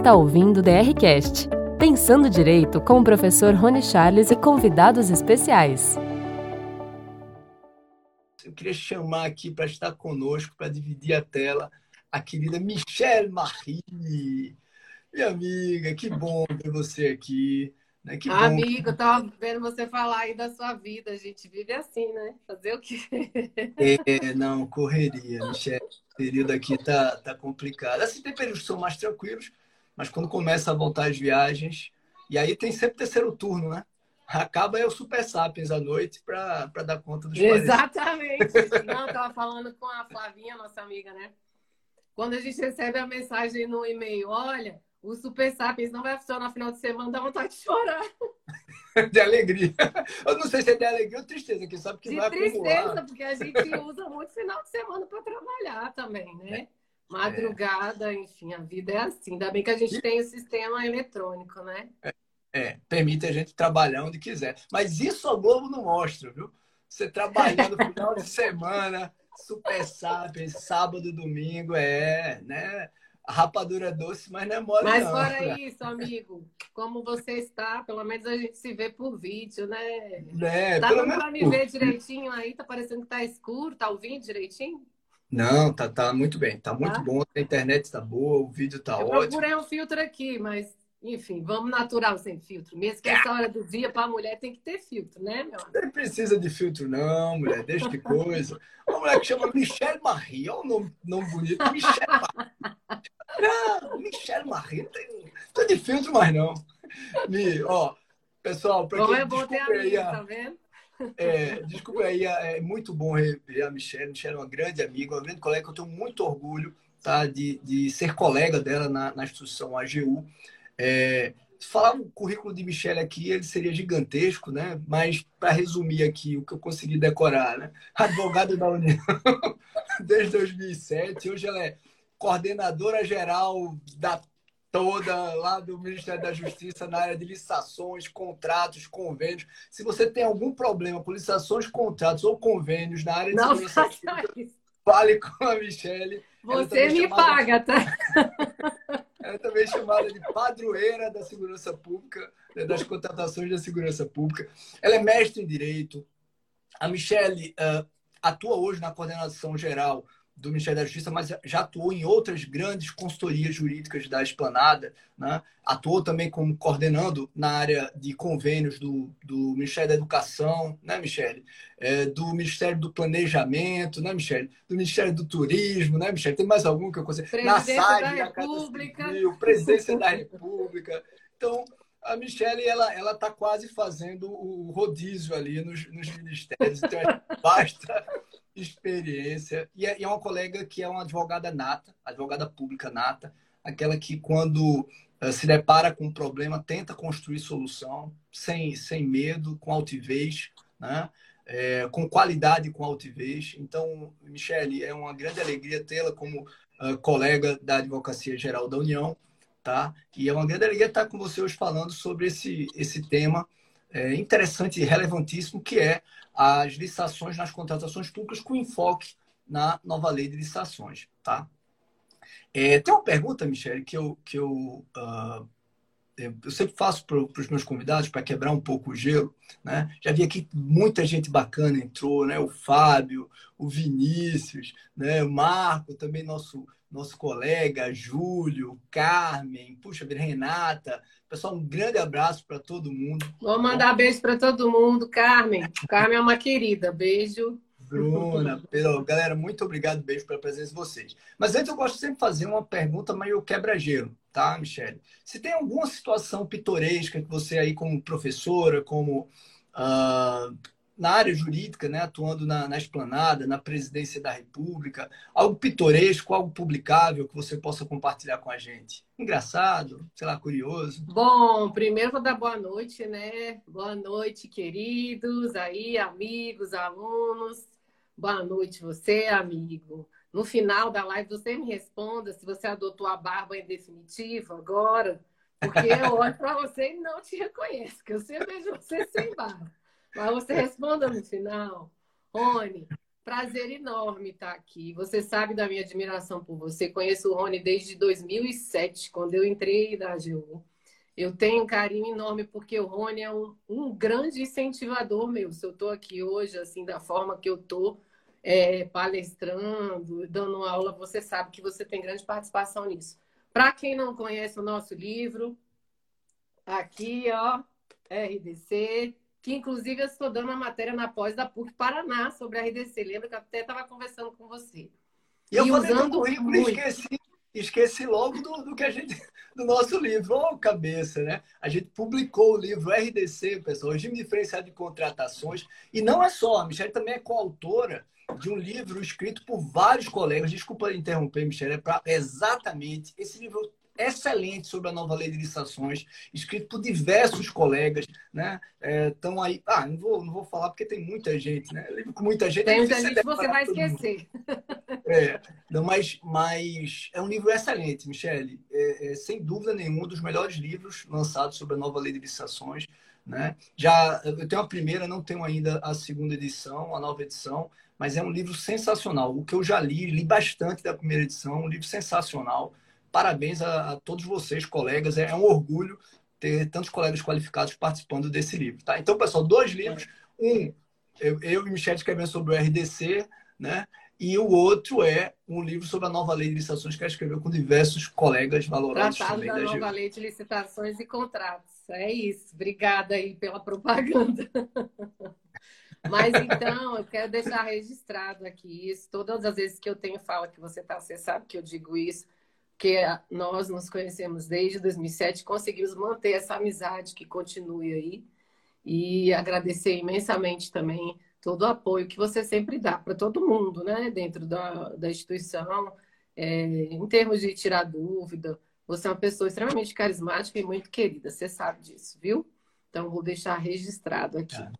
está ouvindo o DRCast, Pensando Direito com o professor Rony Charles e convidados especiais. Eu queria chamar aqui para estar conosco, para dividir a tela, a querida Michelle Marie. Minha amiga, que bom ver você aqui. Né? Que ah, Amigo, tava vendo você falar aí da sua vida. A gente vive assim, né? Fazer o quê? É, não, correria, Michelle. O período aqui tá, tá complicado. Assim, tem períodos que são mais tranquilos, mas quando começa a voltar as viagens, e aí tem sempre terceiro turno, né? Acaba é o Super Sapiens à noite para dar conta dos Exatamente. Não, estava falando com a Flavinha, nossa amiga, né? Quando a gente recebe a mensagem no e-mail, olha, o Super Sapiens não vai funcionar no final de semana, dá vontade de chorar. de alegria. Eu não sei se é de alegria ou tristeza, que sabe que de vai tristeza, acumular. porque a gente usa muito final de semana para trabalhar também, né? É. Madrugada, é. enfim, a vida é assim. Ainda bem que a gente tem o sistema eletrônico, né? É, é, permite a gente trabalhar onde quiser. Mas isso a Globo não mostra, viu? Você trabalhando no final de semana, super sapiens, sábado, domingo, é, né? A rapadura é doce, mas não é mole, Mas não. fora isso, amigo, como você está, pelo menos a gente se vê por vídeo, né? É, tá dando menos... pra me ver direitinho aí? Tá parecendo que tá escuro, tá ouvindo direitinho? Não, tá, tá muito bem, tá muito tá? bom, a internet está boa, o vídeo tá Eu ótimo. Eu procurei um filtro aqui, mas enfim, vamos natural sem filtro. Mesmo que essa hora do dia para a mulher tem que ter filtro, né, meu? Não precisa de filtro, não, mulher. Deixa de coisa. Uma mulher que chama Michelle Marie. Olha o nome, nome bonito. Michelle Marie. Não, Michelle Marie. Não tem, não tem de filtro mais, não. Me, ó, pessoal, para quem é bom ter aí, tá vendo? É, desculpa aí, é, é muito bom rever a Michelle. Michelle é uma grande amiga, uma grande colega. Eu tenho muito orgulho tá, de, de ser colega dela na, na instituição AGU. É, falar o currículo de Michelle aqui, ele seria gigantesco, né? Mas para resumir aqui o que eu consegui decorar, né? Advogada da União desde 2007, hoje ela é coordenadora geral da toda lá do Ministério da Justiça na área de licitações, contratos, convênios. Se você tem algum problema com licitações, contratos ou convênios na área de Não segurança pública, fale com a Michelle. Você me chamada... paga, tá? é também chamada de padroeira da segurança pública, né, das contratações da segurança pública. Ela é mestre em direito. A Michelle uh, atua hoje na coordenação geral do Ministério da Justiça, mas já atuou em outras grandes consultorias jurídicas da Esplanada, né? atuou também como coordenando na área de convênios do, do Ministério da Educação, né, Michele? É, do Ministério do Planejamento, né, Michele? Do Ministério do Turismo, né, Michele? Tem mais algum que eu consigo? Na SAG, da República. Civil, Presidência da República. Então, a Michelle ela ela está quase fazendo o rodízio ali nos, nos ministérios então basta experiência. E é, e é uma colega que é uma advogada nata, advogada pública nata, aquela que, quando uh, se depara com um problema, tenta construir solução sem, sem medo, com altivez, né? É, com qualidade com altivez. Então, Michele, é uma grande alegria tê-la como uh, colega da Advocacia Geral da União, tá? E é uma grande alegria estar com você hoje falando sobre esse, esse tema é, interessante e relevantíssimo, que é as licitações nas contratações públicas com enfoque na nova lei de licitações. Tá? É, tem uma pergunta, Michele, que eu, que eu, uh, eu sempre faço para os meus convidados para quebrar um pouco o gelo. Né? Já vi aqui muita gente bacana entrou, né? o Fábio, o Vinícius, né? o Marco, também nosso, nosso colega, Júlio, Carmen, puxa Renata, Pessoal, um grande abraço para todo mundo. Vou mandar beijo para todo mundo. Carmen, Carmen é uma querida. Beijo. Bruna, Pedro, galera, muito obrigado, beijo pela presença de vocês. Mas antes eu gosto sempre de fazer uma pergunta meio quebra-gelo, tá, Michele? Se tem alguma situação pitoresca que você aí como professora, como uh, na área jurídica, né, atuando na, na esplanada, na presidência da República, algo pitoresco, algo publicável que você possa compartilhar com a gente? Engraçado, sei lá, curioso? Bom, primeiro vou dar boa noite, né? Boa noite, queridos, aí, amigos, alunos. Boa noite, você, amigo. No final da live, você me responda se você adotou a barba em definitivo agora, porque eu olho para você e não te reconheço, porque eu sempre vejo você sem barba. Mas você responda no final. Rony, Prazer enorme estar aqui. Você sabe da minha admiração por você. Conheço o Rony desde 2007, quando eu entrei na AGU. Eu tenho um carinho enorme porque o Rony é um, um grande incentivador meu. Se eu estou aqui hoje, assim, da forma que eu estou, é, palestrando, dando aula, você sabe que você tem grande participação nisso. Para quem não conhece o nosso livro, aqui, ó, RDC, que inclusive eu estou dando a matéria na pós da PUC Paraná sobre a RDC. Lembra que eu até estava conversando com você. E, eu usando currículo e esqueci, esqueci logo do, do, que a gente, do nosso livro. Ô, oh, cabeça, né? A gente publicou o livro RDC, pessoal, Regime Diferenciado de Contratações. E não é só, a Michelle também é coautora de um livro escrito por vários colegas. Desculpa interromper, Michelle, é para exatamente esse livro excelente sobre a nova lei de licitações, escrito por diversos colegas, né? Estão é, aí. Ah, não vou, não vou falar porque tem muita gente, né? Livro com muita gente. Tem muita gente que você vai esquecer. É, não, mas, mas é um livro excelente, Michele. É, é, sem dúvida nenhuma, um dos melhores livros lançados sobre a nova lei de licitações. Né? Já eu tenho a primeira, não tenho ainda a segunda edição, a nova edição, mas é um livro sensacional. O que eu já li, li bastante da primeira edição, um livro sensacional. Parabéns a, a todos vocês, colegas. É, é, um orgulho ter tantos colegas qualificados participando desse livro. Tá? Então, pessoal, dois livros. Um, eu, eu e Michel escrevendo sobre o RDC, né? E o outro é um livro sobre a nova lei de licitações que ela escreveu com diversos colegas valorosos. Tratado da, da nova lei de licitações e contratos. É isso. Obrigada aí pela propaganda. Mas então, eu quero deixar registrado aqui isso. Todas as vezes que eu tenho fala que você está, você sabe que eu digo isso, que nós nos conhecemos desde 2007, conseguimos manter essa amizade que continue aí. E agradecer imensamente também todo o apoio que você sempre dá para todo mundo, né, dentro da, da instituição, é, em termos de tirar dúvida. Você é uma pessoa extremamente carismática e muito querida, você sabe disso, viu? Então, vou deixar registrado aqui. É.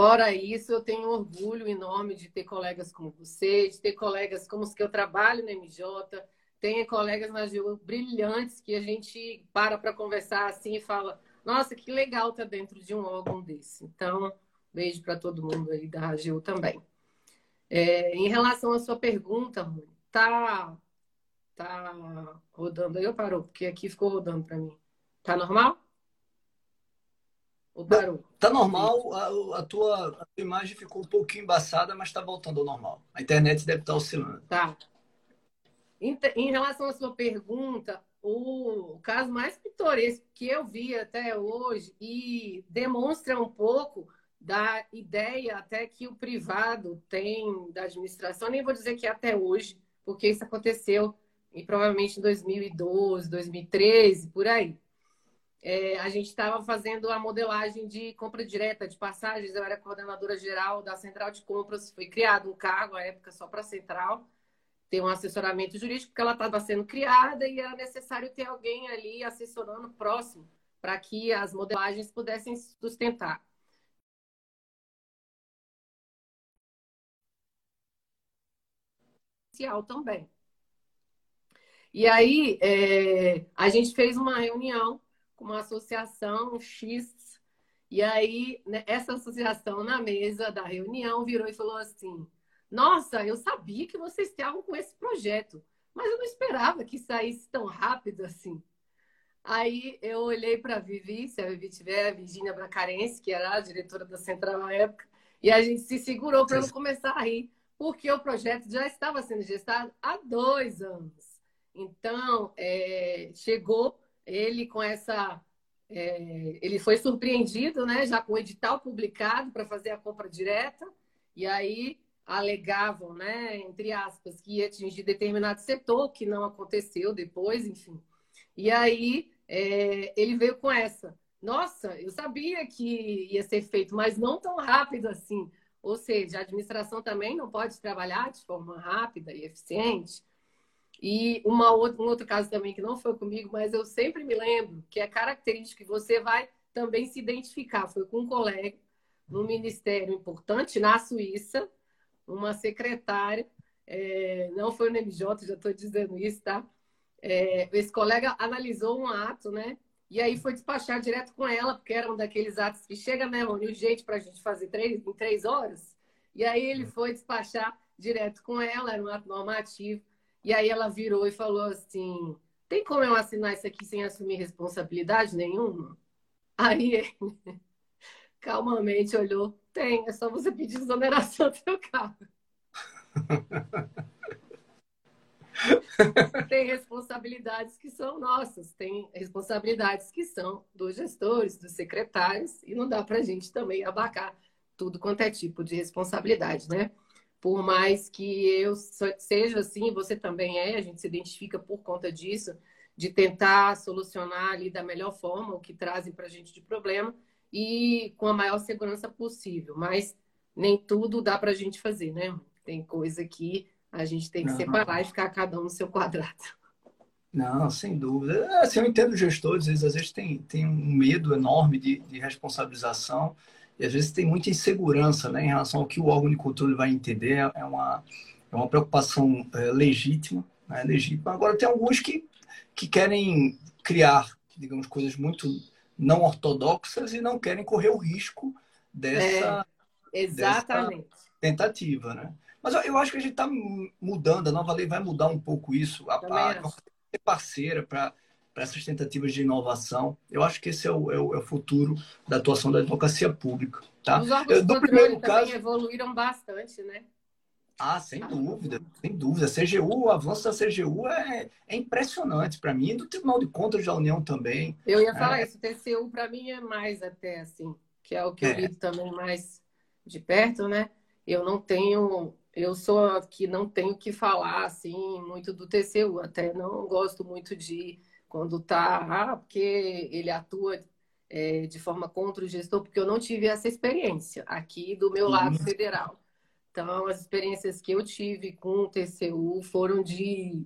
Fora isso, eu tenho orgulho enorme de ter colegas como você, de ter colegas como os que eu trabalho na MJ, tenho colegas na GU brilhantes que a gente para para conversar assim e fala: nossa, que legal estar tá dentro de um órgão desse. Então, beijo para todo mundo aí da AGU também. É, em relação à sua pergunta, tá, tá rodando aí ou parou? Porque aqui ficou rodando para mim. Tá normal? Parou? Tá normal, a, a, tua, a, tua, imagem ficou um pouquinho embaçada, mas está voltando ao normal. A internet deve estar tá oscilando. Tá. Em, em relação à sua pergunta, o caso mais pitoresco que eu vi até hoje e demonstra um pouco da ideia até que o privado tem da administração, nem vou dizer que é até hoje, porque isso aconteceu e provavelmente em 2012, 2013, por aí é, a gente estava fazendo a modelagem de compra direta de passagens. Eu era coordenadora geral da Central de Compras. Foi criado um cargo à época só para a Central. Tem um assessoramento jurídico, porque ela estava sendo criada e era necessário ter alguém ali assessorando próximo para que as modelagens pudessem sustentar. também. E aí, é, a gente fez uma reunião com uma associação X. E aí, né, essa associação na mesa da reunião virou e falou assim: Nossa, eu sabia que vocês estavam com esse projeto, mas eu não esperava que saísse tão rápido assim. Aí eu olhei para a Vivi, se a Vivi tiver, a Virginia Bracarense, que era a diretora da Central na época, e a gente se segurou para não começar a rir, porque o projeto já estava sendo gestado há dois anos. Então, é, chegou ele com essa. É, ele foi surpreendido, né, já com o edital publicado para fazer a compra direta, e aí alegavam, né, entre aspas, que ia atingir determinado setor, que não aconteceu depois, enfim. E aí é, ele veio com essa. Nossa, eu sabia que ia ser feito, mas não tão rápido assim. Ou seja, a administração também não pode trabalhar de forma rápida e eficiente. E uma outra, um outro caso também que não foi comigo, mas eu sempre me lembro que é característico que você vai também se identificar. Foi com um colega num ministério importante na Suíça, uma secretária, é, não foi no MJ, já estou dizendo isso, tá? É, esse colega analisou um ato, né? E aí foi despachar direto com ela, porque era um daqueles atos que chega, né, Rony, urgente para a gente fazer três, em três horas. E aí ele foi despachar direto com ela, era um ato normativo. E aí ela virou e falou assim: tem como eu assinar isso aqui sem assumir responsabilidade nenhuma? Aí ele calmamente olhou: tem, é só você pedir exoneração do seu carro. tem responsabilidades que são nossas, tem responsabilidades que são dos gestores, dos secretários, e não dá para a gente também abacar tudo quanto é tipo de responsabilidade, né? Por mais que eu seja assim, você também é, a gente se identifica por conta disso, de tentar solucionar ali da melhor forma o que trazem para a gente de problema e com a maior segurança possível. Mas nem tudo dá para a gente fazer, né? Tem coisa que a gente tem que Não. separar e ficar cada um no seu quadrado. Não, sem dúvida. Assim, eu entendo gestores, às vezes têm, têm um medo enorme de, de responsabilização e às vezes tem muita insegurança né, em relação ao que o órgão de controle vai entender. É uma, é uma preocupação é, legítima, né, legítima. Agora, tem alguns que, que querem criar, digamos, coisas muito não ortodoxas e não querem correr o risco dessa, é, exatamente. Dessa tentativa, né? Mas eu, eu acho que a gente está mudando, a nova lei vai mudar um pouco isso. A, a, a ser parceira para essas tentativas de inovação. Eu acho que esse é o, é o, é o futuro da atuação da advocacia pública. Tá? Os órgãos do primeiro caso evoluíram bastante, né? Ah, sem dúvida, sem dúvida. A CGU, o avanço da CGU é, é impressionante para mim, e do Tribunal de Contas da União também. Eu ia falar é. isso, o TCU para mim é mais até assim, que é o que eu é. lido também mais de perto, né? Eu não tenho eu sou que não tenho que falar assim muito do TCU, até não gosto muito de quando tá, ah, porque ele atua é, de forma contra o gestor, porque eu não tive essa experiência aqui do meu lado uhum. federal. Então, as experiências que eu tive com o TCU foram de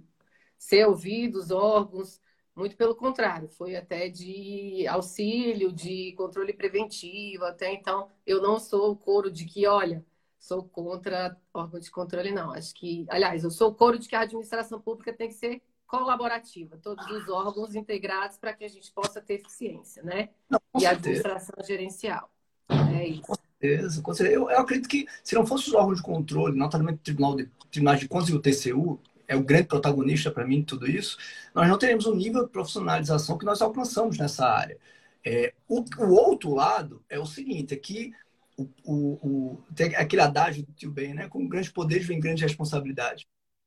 ser ouvidos órgãos, muito pelo contrário, foi até de auxílio, de controle preventivo, até então eu não sou o coro de que, olha, sou contra órgão de controle, não. Acho que, aliás, eu sou coro de que a administração pública tem que ser colaborativa, todos os órgãos integrados para que a gente possa ter eficiência, né? Não, e a administração gerencial. É isso. Com certeza, com certeza. Eu, eu, acredito que se não fosse os órgãos de controle, notadamente o Tribunal de, Tribunal de Contas e o TCU, é o grande protagonista para mim de tudo isso, nós não teríamos o nível de profissionalização que nós alcançamos nessa área. É, o, o, outro lado é o seguinte, é que o, o, o, tem aquele adágio do tio Ben, né? Com grandes poderes vem grande responsabilidade.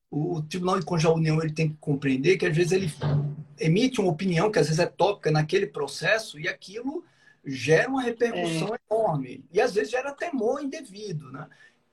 O Tribunal de Contas da União ele tem que compreender que às vezes ele emite uma opinião que às vezes é tópica naquele processo e aquilo gera uma repercussão é. enorme e às vezes gera temor indevido, né?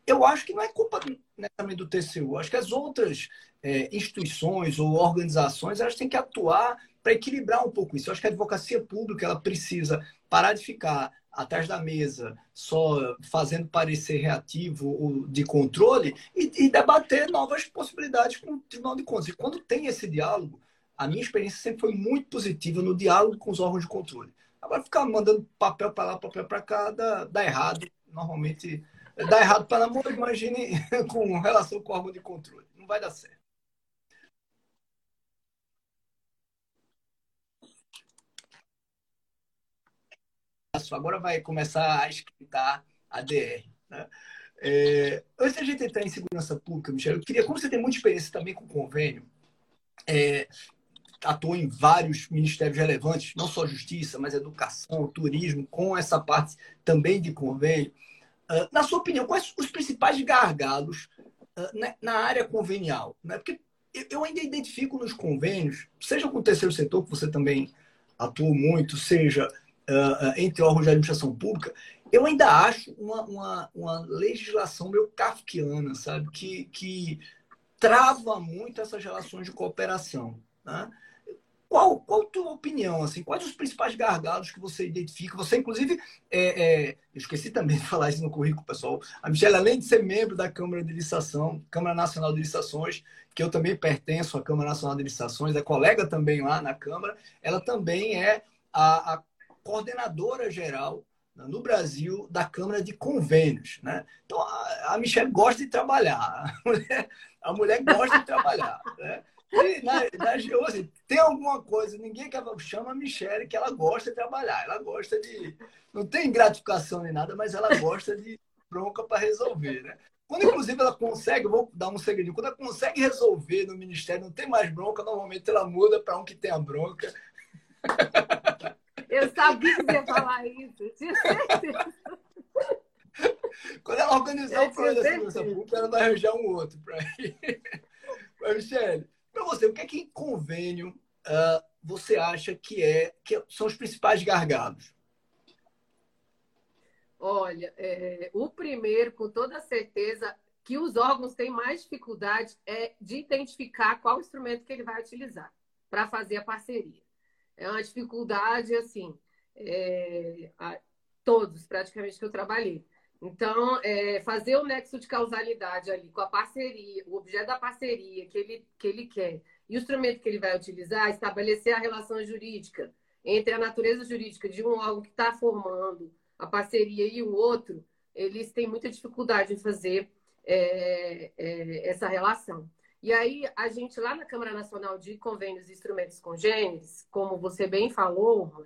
Eu acho que não é culpa né, também do TCU. Acho que as outras é, instituições ou organizações elas têm que atuar para equilibrar um pouco isso. Eu acho que a advocacia pública ela precisa parar de ficar atrás da mesa, só fazendo parecer reativo ou de controle e, e, debater novas possibilidades com o Tribunal de Contas. E quando tem esse diálogo, a minha experiência sempre foi muito positiva no diálogo com os órgãos de controle. Agora, ficar mandando papel para lá, papel para cá, dá, dá errado. Normalmente, dá errado para namoro, imagine com relação com o órgão de controle. Não vai dar certo. Agora vai começar a escritar a DR. Né? É, antes da gente entrar em segurança pública, Michel, eu queria, como você tem muita experiência também com convênio, é, atuou em vários ministérios relevantes, não só justiça, mas educação, turismo, com essa parte também de convênio. Na sua opinião, quais os principais gargalos né, na área convenial? Né? Porque eu ainda identifico nos convênios, seja com o terceiro setor, que você também atuou muito, seja uh, entre órgãos de administração pública, eu ainda acho uma, uma, uma legislação meio kafkiana, sabe? Que, que trava muito essas relações de cooperação. Né? Qual, qual a tua opinião? Assim, quais os principais gargalos que você identifica? Você, inclusive, é, é, eu esqueci também de falar isso no currículo, pessoal. A Michelle, além de ser membro da Câmara de Licitação, Câmara Nacional de Licitações, que eu também pertenço à Câmara Nacional de Licitações, é colega também lá na Câmara, ela também é a, a coordenadora geral no Brasil da Câmara de Convênios. Né? Então, a, a Michelle gosta de trabalhar. A mulher, a mulher gosta de trabalhar. Né? E na, na assim, tem alguma coisa, ninguém que chama a Michelle que ela gosta de trabalhar. Ela gosta de. Não tem gratificação nem nada, mas ela gosta de, bronca para resolver, né? Quando, inclusive, ela consegue, vou dar um segredinho, quando ela consegue resolver no ministério, não tem mais bronca, normalmente ela muda para um que tenha bronca. Eu sabia que você ia falar isso, tinha certeza. Quando ela organizar o plano da segurança pública, ela vai arranjar um outro para ir. Mas, Michele, para você, o que é que em convênio uh, você acha que, é, que são os principais gargalos? Olha, é, o primeiro, com toda certeza, que os órgãos têm mais dificuldade é de identificar qual instrumento que ele vai utilizar para fazer a parceria. É uma dificuldade, assim, é, a, todos praticamente que eu trabalhei. Então, é, fazer o nexo de causalidade ali com a parceria, o objeto da parceria que ele, que ele quer e o instrumento que ele vai utilizar, estabelecer a relação jurídica entre a natureza jurídica de um órgão que está formando a parceria e o outro, eles têm muita dificuldade em fazer é, é, essa relação. E aí, a gente lá na Câmara Nacional de Convênios e Instrumentos Congêneres, como você bem falou,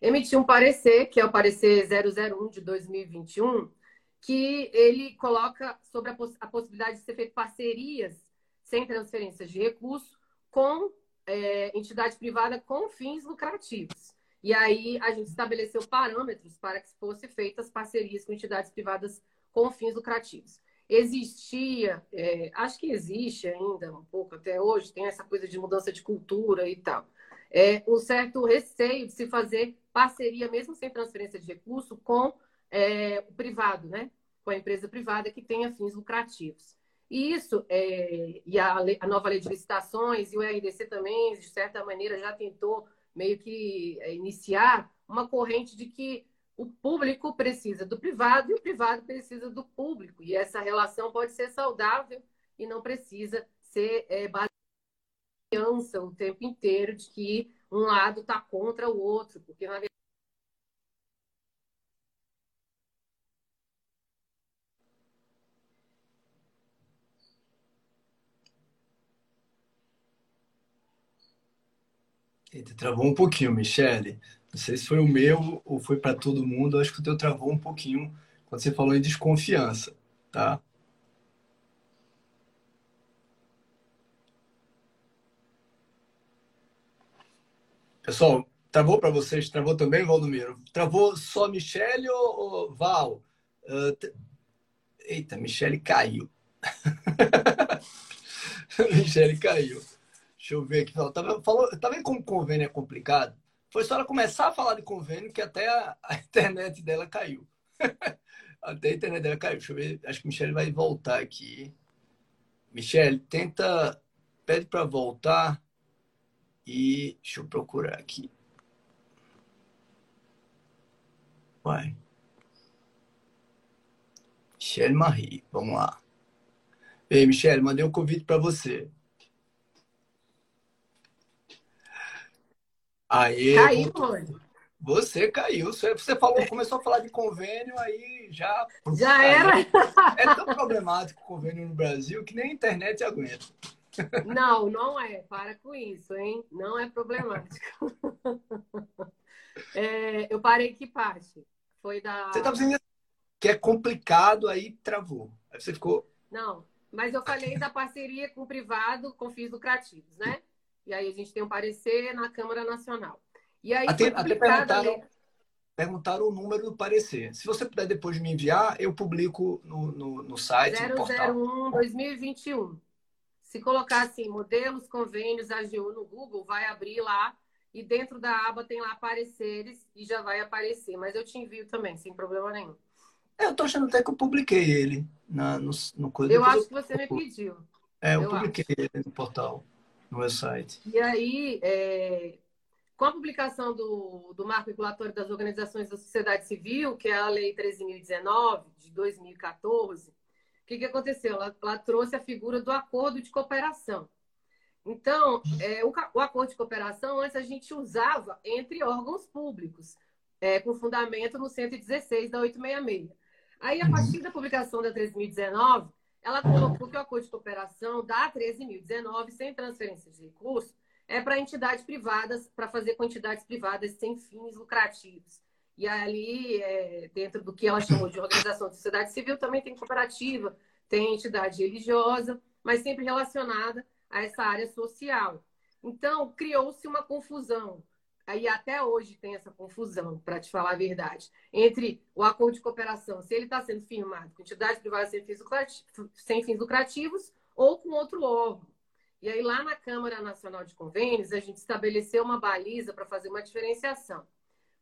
emitiu um parecer, que é o parecer 001 de 2021, que ele coloca sobre a, poss a possibilidade de ser feito parcerias sem transferências de recurso com é, entidade privada com fins lucrativos. E aí a gente estabeleceu parâmetros para que fossem feitas parcerias com entidades privadas com fins lucrativos. Existia, é, acho que existe ainda um pouco até hoje, tem essa coisa de mudança de cultura e tal é, um certo receio de se fazer parceria, mesmo sem transferência de recurso, com é, o privado, né? com a empresa privada que tenha fins lucrativos. E isso, é, e a, a, nova lei de licitações e o RDC também, de certa maneira, já tentou meio que é, iniciar uma corrente de que o público precisa do privado e o privado precisa do público. E essa relação pode ser saudável e não precisa ser é, confiança o tempo inteiro de que um lado está contra o outro, porque na verdade. Travou um pouquinho, Michele. Não sei se foi o meu ou foi para todo mundo. Acho que o teu travou um pouquinho quando você falou em desconfiança, tá? Pessoal, travou para vocês? Travou também, Valdomiro? Travou só Michele ou, Val? Uh, Eita, Michele caiu. Michele caiu. Deixa eu ver aqui. Tá, falou, tá vendo como convênio é complicado? Foi só ela começar a falar de convênio que até a, a internet dela caiu. até a internet dela caiu. Deixa eu ver. Acho que Michele vai voltar aqui. Michele, tenta. Pede para voltar. E deixa eu procurar aqui. Vai. Michelle Marie, vamos lá. Ei, Michelle, mandei um convite para você. Aê, caiu, Você caiu. Você falou, começou a falar de convênio, aí já. Já era. É tão problemático o convênio no Brasil que nem a internet aguenta. Não, não é. Para com isso, hein? Não é problemático. É, eu parei que parte? Foi da. Você estava dizendo que é complicado, aí travou. Aí você ficou. Não, mas eu falei da parceria com o privado com fins lucrativos, né? E aí a gente tem um parecer na Câmara Nacional. E aí até, até perguntaram, perguntaram o número do parecer. Se você puder depois me enviar, eu publico no, no, no site. 001 2021. Se colocar assim, modelos, convênios, AGU no Google, vai abrir lá e dentro da aba tem lá pareceres e já vai aparecer. Mas eu te envio também, sem problema nenhum. É, eu tô achando até que eu publiquei ele na, no, no coisa. Eu acho que você me pediu. É, eu, eu publiquei acho. ele no portal, no website. E aí, é... com a publicação do, do Marco Regulatório das Organizações da Sociedade Civil, que é a Lei 13.019, de 2014, o que, que aconteceu? Ela, ela, trouxe a figura do acordo de cooperação. Então, é, o, o, acordo de cooperação, antes a gente usava entre órgãos públicos, é, com fundamento no 116 da 866. Aí, a partir da publicação da 13.019, ela colocou que o acordo de cooperação da 13.019, sem transferência de recursos, é para entidades privadas, para fazer com entidades privadas sem fins lucrativos. E ali, é, dentro do que ela chamou de organização de sociedade civil, também tem cooperativa, tem entidade religiosa, mas sempre relacionada a essa área social. Então, criou-se uma confusão. Aí até hoje tem essa confusão, para te falar a verdade, entre o acordo de cooperação, se ele está sendo firmado com entidade privada sem fins, sem fins lucrativos ou com outro órgão. E aí, lá na Câmara Nacional de Convênios, a gente estabeleceu uma baliza para fazer uma diferenciação.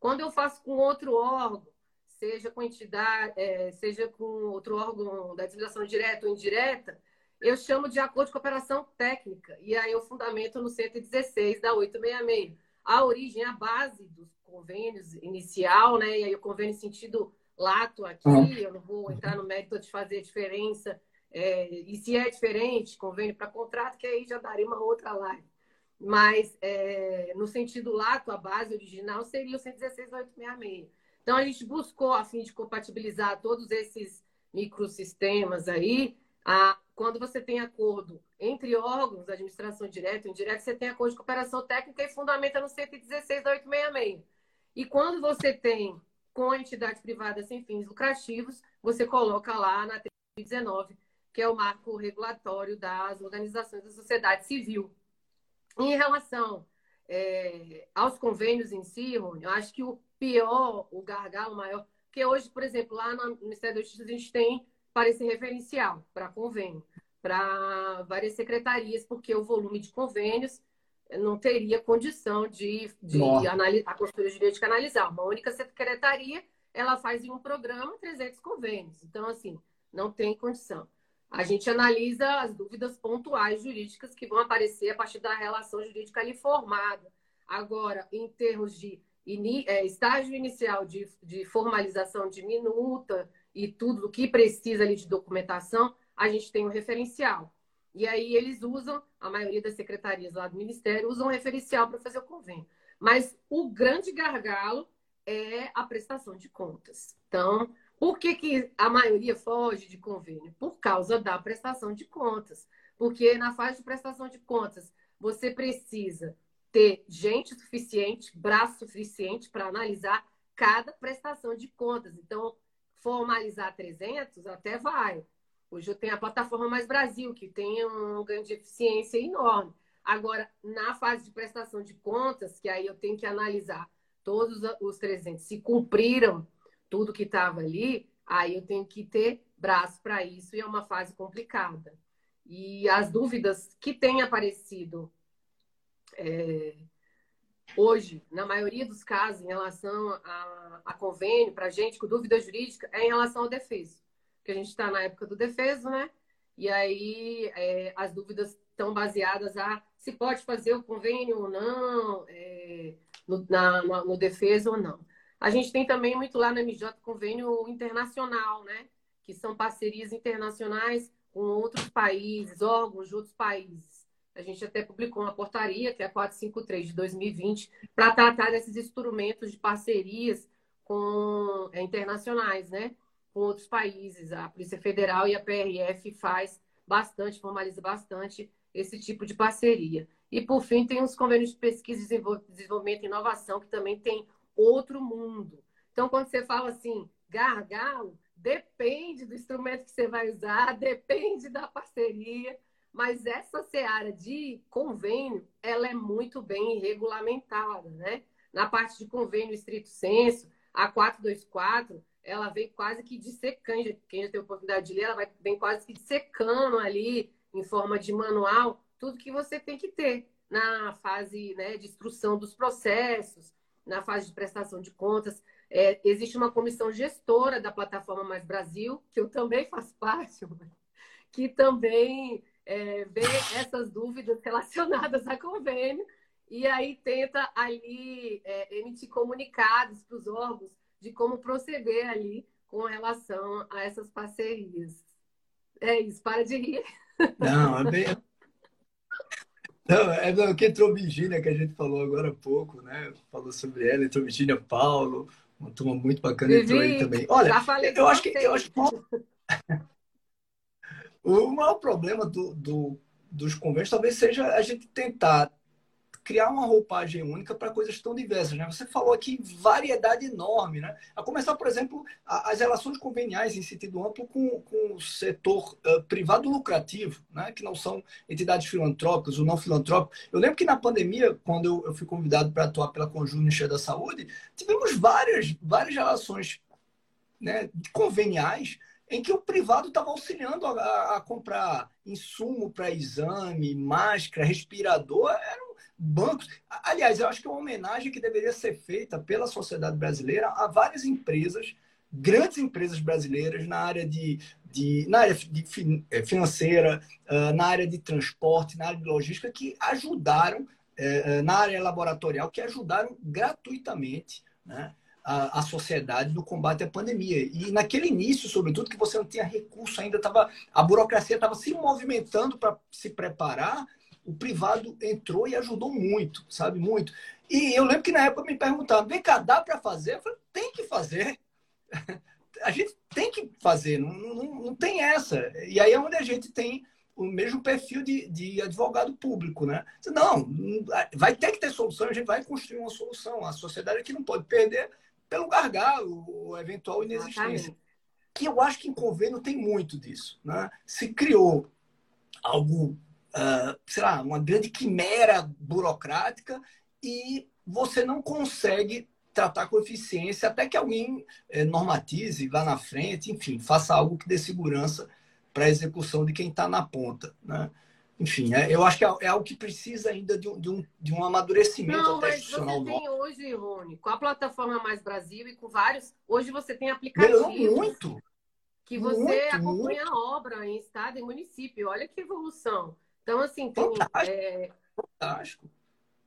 Quando eu faço com outro órgão, seja com entidade, é, seja com outro órgão da administração direta ou indireta, eu chamo de acordo de cooperação técnica. E aí eu fundamento no 116 da 866. A origem, a base dos convênios inicial, né? E aí o convênio sentido lato aqui, eu não vou entrar no mérito de fazer a diferença. É, e se é diferente, convênio para contrato, que aí já daria uma outra live. Mas, é, no sentido lato, a base original seria o 116.866. Então, a gente buscou, a fim de compatibilizar todos esses microsistemas aí, a, quando você tem acordo entre órgãos, administração direta e indireta, você tem acordo de cooperação técnica e fundamenta no 116.866. E quando você tem com entidade privada sem fins lucrativos, você coloca lá na 19, que é o marco regulatório das organizações da sociedade civil. Em relação é, aos convênios em si, eu acho que o pior, o gargalo maior, porque hoje, por exemplo, lá no Ministério da Justiça a gente tem parecer referencial para convênio, para várias secretarias, porque o volume de convênios não teria condição de, de analisar, a Consultoria Jurídica analisar. Uma única secretaria, ela faz em um programa 300 convênios. Então, assim, não tem condição. A gente analisa as dúvidas pontuais jurídicas que vão aparecer a partir da relação jurídica ali formada. Agora, em termos de é, estágio inicial de, de formalização de minuta e tudo o que precisa ali de documentação, a gente tem um referencial. E aí eles usam, a maioria das secretarias lá do Ministério, usam um referencial para fazer o convênio. Mas o grande gargalo é a prestação de contas. Então, por que, que a maioria foge de convênio? Por causa da prestação de contas. Porque na fase de prestação de contas, você precisa ter gente suficiente, braço suficiente para analisar cada prestação de contas. Então, formalizar 300 até vai. Hoje eu tenho a plataforma Mais Brasil, que tem um ganho de eficiência enorme. Agora, na fase de prestação de contas, que aí eu tenho que analisar todos os 300 se cumpriram tudo que estava ali, aí eu tenho que ter braço para isso e é uma fase complicada. E as dúvidas que têm aparecido é, hoje, na maioria dos casos, em relação a, a convênio, para gente, com dúvida jurídica, é em relação ao defeso. Porque a gente está na época do defeso, né? E aí é, as dúvidas estão baseadas a se pode fazer o convênio ou não, é, no, na, no defeso ou não. A gente tem também muito lá no MJ convênio internacional, né? Que são parcerias internacionais com outros países, órgãos de outros países. A gente até publicou uma portaria, que é a 453 de 2020, para tratar desses instrumentos de parcerias com é, internacionais, né? Com outros países. A Polícia Federal e a PRF faz bastante, formaliza bastante esse tipo de parceria. E, por fim, tem os convênios de pesquisa, desenvolvimento e inovação, que também tem outro mundo. Então, quando você fala assim, gargalo, depende do instrumento que você vai usar, depende da parceria, mas essa seara de convênio, ela é muito bem regulamentada, né? Na parte de convênio estrito senso, a 424, ela vem quase que dissecando, quem já tem oportunidade de ler, ela vem quase que dissecando ali, em forma de manual, tudo que você tem que ter na fase né, de instrução dos processos, na fase de prestação de contas. É, existe uma comissão gestora da plataforma Mais Brasil, que eu também faço parte, que também é, vê essas dúvidas relacionadas a convênio e aí tenta ali é, emitir comunicados para os órgãos de como proceder ali com relação a essas parcerias. É isso, para de rir. Não, é bem, não, é não, que entrou Virgínia, que a gente falou agora há pouco, né? Falou sobre ela, entrou Virgínia Paulo, uma turma muito bacana entrou aí também. Olha, eu acho que eu acho que o maior problema do, do, dos convênios talvez seja a gente tentar criar uma roupagem única para coisas tão diversas. Né? Você falou aqui variedade enorme, né? A começar, por exemplo, as relações conveniais em sentido amplo com, com o setor uh, privado lucrativo, né? que não são entidades filantrópicas ou não filantrópicas. Eu lembro que na pandemia, quando eu, eu fui convidado para atuar pela Ministério da Saúde, tivemos várias, várias relações né, conveniais em que o privado estava auxiliando a, a comprar insumo para exame, máscara, respirador, eram bancos. Aliás, eu acho que é uma homenagem que deveria ser feita pela sociedade brasileira a várias empresas, grandes empresas brasileiras na área de, de na área de eh, financeira, na área de transporte, na área de logística, que ajudaram, eh, na área laboratorial, que ajudaram gratuitamente, né? A, a, sociedade no combate à pandemia. E naquele início, sobretudo, que você não tinha recurso ainda, tava, a burocracia estava se movimentando para se preparar, o privado entrou e ajudou muito, sabe? Muito. E eu lembro que na época me perguntavam, vem cá, dá para fazer? Eu falei, tem que fazer. a gente tem que fazer, não, não, não tem essa. E aí é onde a gente tem o mesmo perfil de, de advogado público, né? Não, vai ter que ter solução, a gente vai construir uma solução. A sociedade aqui não pode perder pelo gargalo, ou eventual inexistência. Que eu acho que em convênio tem muito disso. Né? Se criou algo, uh, sei lá, uma grande quimera burocrática e você não consegue tratar com eficiência até que alguém eh, normatize, vá na frente, enfim, faça algo que dê segurança para a execução de quem está na ponta. Né? Enfim, é, eu acho que é, é, algo que precisa ainda de um, de um, de um amadurecimento Não, mas institucional. Você tem hoje, Rony, com a plataforma Mais Brasil e com vários. Hoje você tem aplicativos. muito! Que você muito, acompanha muito. a obra em estado e município. Olha que evolução. Então, assim, tem. Fantástico. É... Fantástico.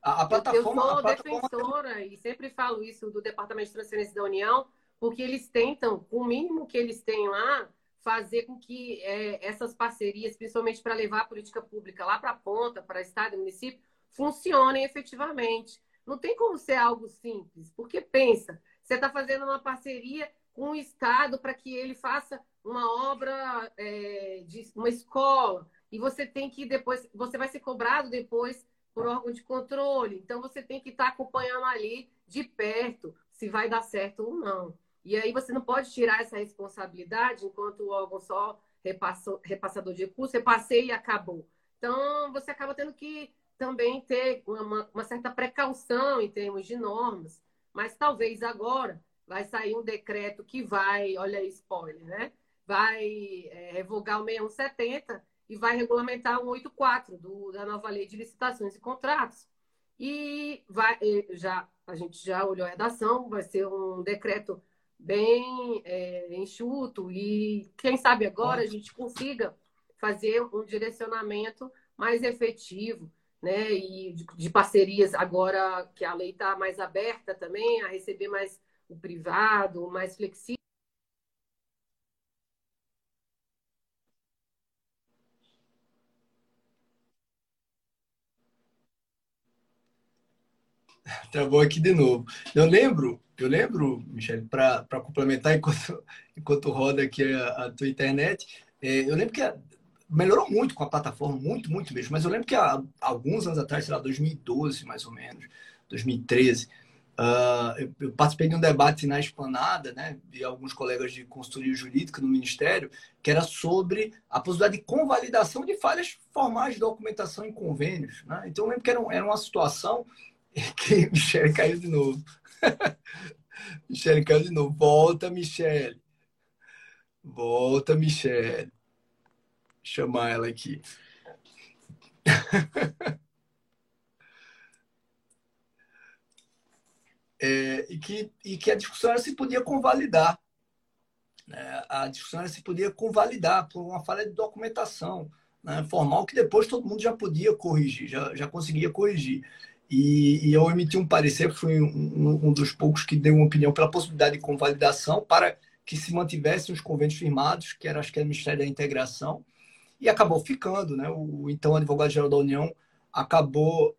A, a plataforma. Eu sou a plataforma... defensora e sempre falo isso do Departamento de Transferência da União, porque eles tentam, com o mínimo que eles têm lá, fazer com que é, essas parcerias, principalmente para levar a política pública lá para a ponta, para Estado e município, funcionem efetivamente. Não tem como ser algo simples, porque pensa, você está fazendo uma parceria com o Estado para que ele faça uma obra é, de uma escola e você tem que depois, você vai ser cobrado depois por órgão de controle. Então você tem que estar tá acompanhando ali de perto se vai dar certo ou não. E aí você não pode tirar essa responsabilidade enquanto o órgão só repassou, repassador de recursos, repassei e acabou. Então, você acaba tendo que também ter uma, uma, certa precaução em termos de normas. Mas talvez agora vai sair um decreto que vai, olha aí, spoiler, né? Vai é, revogar o 6170 e vai regulamentar o 184 do, da nova lei de licitações e contratos. E vai, já, a gente já olhou a redação, vai ser um decreto bem é, enxuto e quem sabe agora a gente consiga fazer um direcionamento mais efetivo, né? E de, de parcerias agora que a lei está mais aberta também a receber mais o privado, mais flexível. Travou aqui de novo. Eu lembro eu lembro, Michele, para complementar enquanto, enquanto roda aqui a, a tua internet, é, eu lembro que a, melhorou muito com a plataforma, muito, muito mesmo. Mas eu lembro que há alguns anos atrás, sei lá, 2012 mais ou menos, 2013, uh, ah, eu, eu, participei de um debate na Esplanada, né, de alguns colegas de consultoria jurídica no Ministério, que era sobre a possibilidade de convalidação de falhas formais de documentação em convênios. Né? Então eu lembro que era, era uma situação que Michele caiu de novo. Michele caiu de novo. Volta, Michele. Volta, Michele. Chamar ela aqui. É, e, que, e que a discussão se podia convalidar. Né? A discussão se podia convalidar por uma falha de documentação né? formal que depois todo mundo já podia corrigir, já, já conseguia corrigir. E, e, eu emiti um parecer, fui um, um, dos poucos que deu uma opinião pela possibilidade de convalidação para que se mantivessem os convênios firmados, que era, acho que era o Ministério da Integração, e acabou ficando, né? O então advogado-geral da União acabou.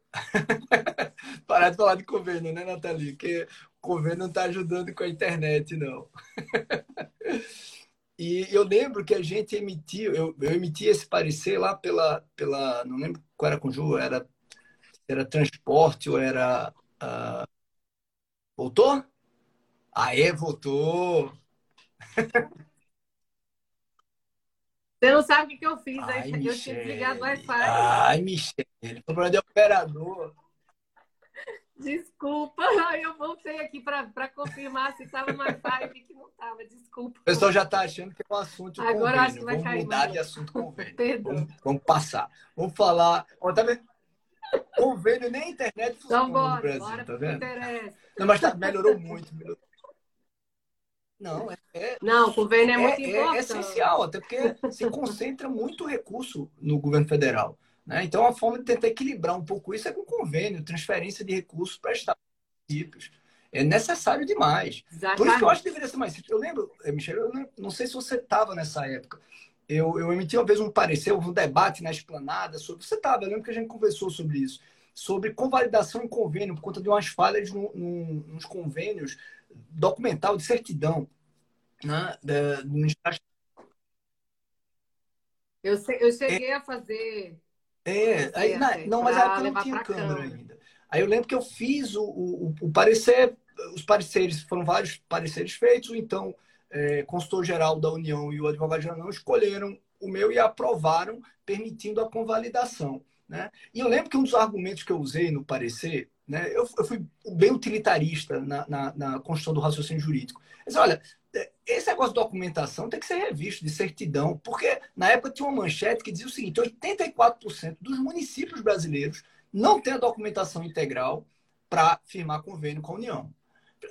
Parar de falar de convênio, né, Nathalie? Porque o convênio não está ajudando com a internet, não. e eu lembro que a gente emitiu, eu, eu emiti esse parecer lá pela, pela. Não lembro qual era a conjunto, era era transporte ou era. Uh... Voltou? Aê, voltou! Você não sabe o que, eu fiz, Ai, aí eu tinha desligado o Wi-Fi. Ai, Michele, problema de operador. Desculpa, eu voltei aqui para confirmar se estava no Wi-Fi e que não estava. Desculpa. O pessoal já está achando que é um assunto Agora convênio. acho que vai vamos cair. mudar de assunto convênio. Perdão. Vamos, vamos, passar. Vamos falar. Ó, tá vendo? Convênio nem a internet funciona então, bora, no Brasil, bora tá vendo? Não, mas tá, melhorou muito. Melhorou. Não, é, é, não, o convênio é, é muito é, importante. É essencial, até porque se concentra muito recurso no governo federal. Né? Então, a forma de tentar equilibrar um pouco isso é com convênio, transferência de recursos para estados municípios. É necessário demais. Exatamente. Por isso que eu acho que deveria ser mais simples. Eu lembro, eh, Michel, eu não, não sei se você estava nessa época. Eu, eu emiti uma vez um parecer, um debate na esplanada sobre. Você estava, eu lembro que a gente conversou sobre isso. Sobre convalidação em convênio, por conta de umas falhas no, no, nos convênios documental de certidão. Né, da, no... eu, sei, eu cheguei é, a fazer. É, aí, na, não, mas aí não tinha câmera ainda. Aí eu lembro que eu fiz o, o, o parecer, os pareceres, foram vários pareceres feitos, então é, consultor geral da União e o advogado geral não escolheram o meu e aprovaram, permitindo a convalidação. Né? E eu lembro que um dos argumentos que eu usei no parecer né? Eu, eu fui bem utilitarista na, na, na, construção do raciocínio jurídico. Mas olha, é, esse negócio de documentação tem que ser revisto, de certidão, porque na época tinha uma manchete que dizia o seguinte: 84% dos municípios brasileiros não têm a documentação integral para firmar convênio com a União.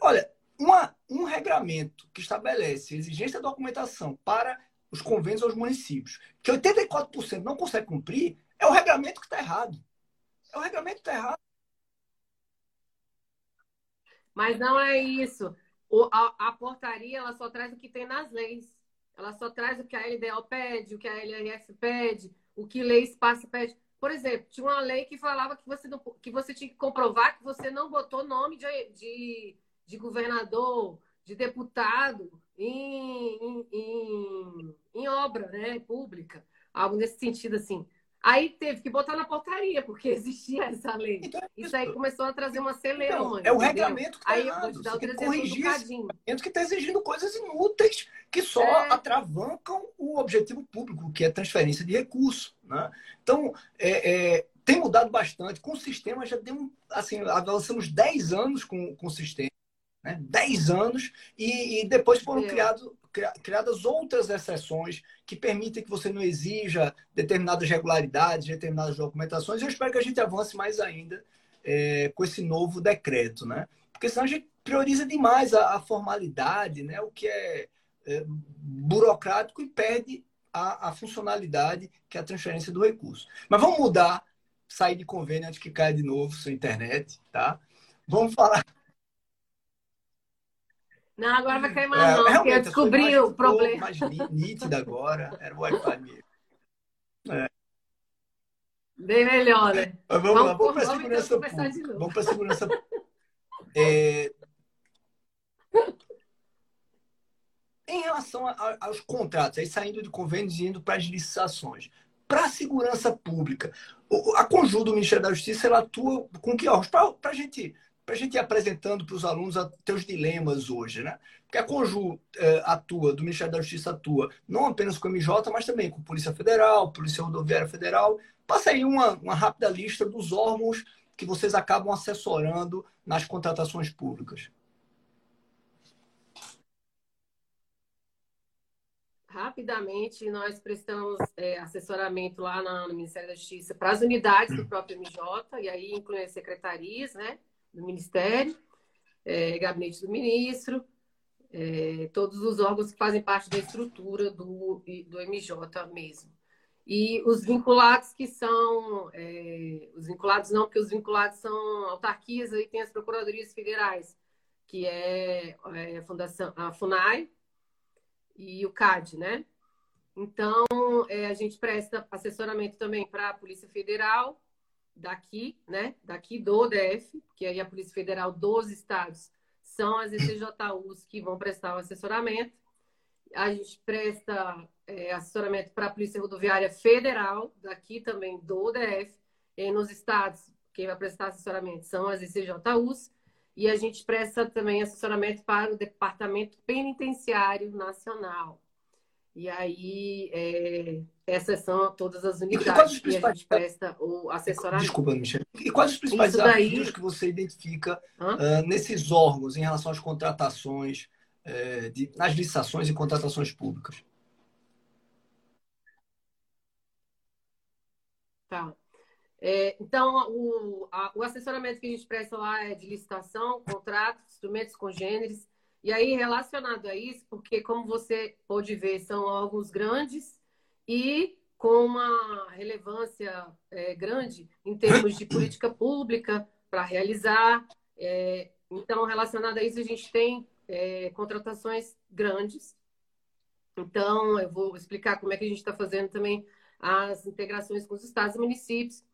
Olha, uma, um regramento que estabelece exigência de documentação para os convênios aos municípios, que 84% não consegue cumprir, é o regramento que está errado. É o regramento que está errado. Mas não é isso. O, a, a, portaria ela só traz o que tem nas leis. Ela só traz o que a LDO pede, o que a LRF pede, o que lei espaço pede. Por exemplo, tinha uma lei que falava que você, não, que você tinha que comprovar que você não botou nome de, de, de governador, de deputado em, em, em, em obra né, pública. Algo nesse sentido, assim. Aí teve que botar na portaria, porque existia essa lei. Então, é isso aí começou a trazer uma celeuma. Então, é o regramento que está errado. Você tem que corrigir esse regramento que está exigindo coisas inúteis que só é. atravancam o objetivo público, que é transferência de recurso. Né? Então, é, é, tem mudado bastante. Com o sistema já deu, assim, avançamos 10 anos com, com o sistema. Né? 10 anos, e, e depois foram criados criadas outras exceções que permitem que você não exija determinadas regularidades, determinadas documentações. Eu espero que a gente avance mais ainda é, com esse novo decreto, né? Porque senão a gente prioriza demais a, a formalidade, né? O que é, é burocrático e perde a, a, funcionalidade que é a transferência do recurso. Mas vamos mudar, sair de convênio antes que caia de novo sua internet, tá? Vamos falar não, agora vai cair mais é, não, porque eu descobri o problema. mais nítida agora, era o Wi-Fi mesmo. É. Bem melhor, né? Mas vamos, vamos lá, vamos para a segurança pública. Vamos para a segurança é... Em relação a, aos contratos, aí saindo de convênios e indo para as licitações. Para a segurança pública, a Conjunto do Ministério da Justiça ela atua com que órgãos? Para a gente para a gente ir apresentando para os alunos os dilemas hoje, né? Porque a Conju eh, atua, do Ministério da Justiça atua, não apenas com o MJ, mas também com Polícia Federal, Polícia Rodoviária Federal. Passa aí uma, uma rápida lista dos órgãos que vocês acabam assessorando nas contratações públicas. Rapidamente, nós prestamos é, assessoramento lá no Ministério da Justiça para as unidades do próprio MJ, e aí inclui as secretarias, né? Do Ministério, é, Gabinete do Ministro, é, todos os órgãos que fazem parte da estrutura do, do MJ mesmo. E os vinculados que são, é, os vinculados não, porque os vinculados são autarquias, aí tem as procuradorias federais, que é, é a Fundação, a FUNAI e o CAD, né? Então, é, a gente presta assessoramento também para a Polícia Federal, daqui, né? Daqui do DF, que aí a Polícia Federal dos estados são as ECJUs que vão prestar o assessoramento. A gente presta é, assessoramento para a Polícia Rodoviária Federal, daqui também do DF, e nos estados, quem vai prestar assessoramento são as ICJUs, e a gente presta também assessoramento para o Departamento Penitenciário Nacional. E aí, é, essas são todas as unidades que a gente presta o assessoramento. Desculpa, Michel. E quais os principais Isso desafios daí... que você identifica uh, nesses órgãos em relação às contratações, uh, de, nas licitações e contratações públicas? Tá. É, então, o, a, o assessoramento que a gente presta lá é de licitação, contratos, instrumentos congêneres, e aí, relacionado a isso, porque como você pode ver, são órgãos grandes e com uma relevância é, grande em termos de política pública para realizar. É, então, relacionado a isso, a gente tem é, contratações grandes. Então, eu vou explicar como é que a gente está fazendo também as integrações com os estados e municípios.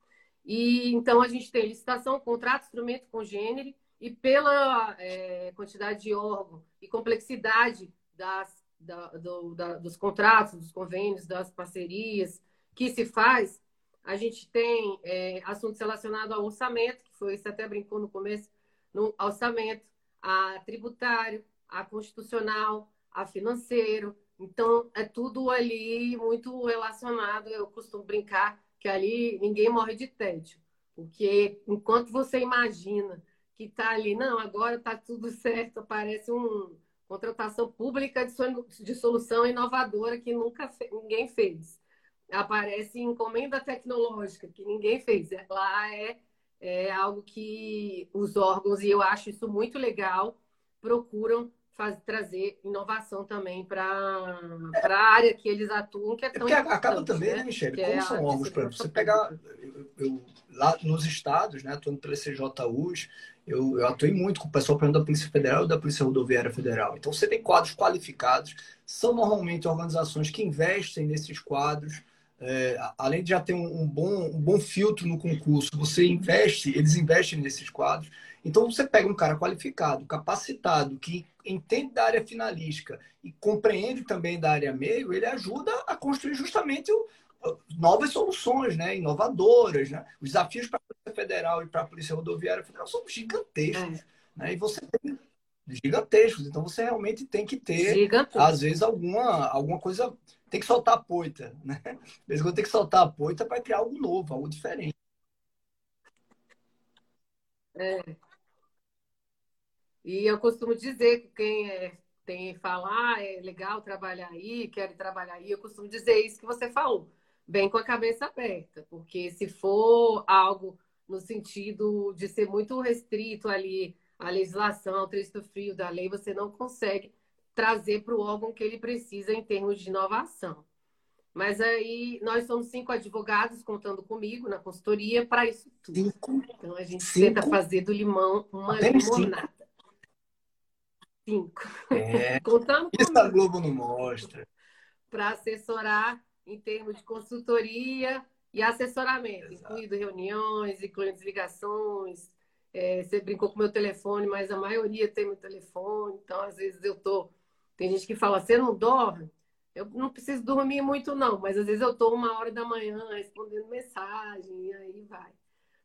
E então a gente tem licitação, contrato, instrumento congênere, e pela é, quantidade de órgão e complexidade das, da, do, da, dos contratos, dos convênios, das parcerias que se faz, a gente tem é, assuntos relacionados ao orçamento, que foi, você até brincou no começo, no orçamento, a tributário, a constitucional, a financeiro. Então, é tudo ali muito relacionado. Eu costumo brincar que ali ninguém morre de tédio. Porque enquanto você imagina que está ali, não, agora está tudo certo, aparece uma contratação pública de solução inovadora que nunca ninguém fez. Aparece encomenda tecnológica que ninguém fez. É, lá é, é algo que os órgãos, e eu acho isso muito legal, procuram faz, trazer inovação também para a área que eles atuam, que é, é tão é acaba também, né, né Michele? Como é são órgãos, por exemplo, você pegar eu, eu, lá nos estados, né, atuando pela CJUs, eu, eu atuei muito com o pessoal da Polícia Federal e da Polícia Rodoviária Federal. Então, você tem quadros qualificados, são normalmente organizações que investem nesses quadros, é, além de já ter um, um, bom, um bom filtro no concurso, você investe, eles investem nesses quadros. Então, você pega um cara qualificado, capacitado, que entende da área finalística e compreende também da área meio, ele ajuda a construir justamente o, novas soluções, né? inovadoras. Né? Os desafios para a Polícia Federal e para a Polícia Rodoviária Federal são gigantescos. É. Né? E você tem gigantescos. Então você realmente tem que ter, Gigantesco. às vezes, alguma, alguma coisa. Tem que soltar a poita, né? Às vezes tem que soltar a poita para criar algo novo, algo diferente. É. E eu costumo dizer que quem é, tem falar ah, é legal trabalhar aí, quero trabalhar aí, eu costumo dizer isso que você falou bem com a cabeça aberta, porque se for algo no sentido de ser muito restrito ali a legislação, o trecho frio da lei, você não consegue trazer para o órgão que ele precisa em termos de inovação. Mas aí nós somos cinco advogados contando comigo na consultoria para isso tudo. Cinco. Então a gente cinco. tenta fazer do limão uma limonada. Cinco. Cinco. É. contando isso comigo. a Globo não mostra. Para assessorar em termos de consultoria e assessoramento, Exato. incluindo reuniões, incluindo ligações. É, você brincou com o meu telefone, mas a maioria tem meu telefone, então às vezes eu tô. Tem gente que fala, você não dorme? Eu não preciso dormir muito, não, mas às vezes eu tô uma hora da manhã respondendo mensagem, e aí vai.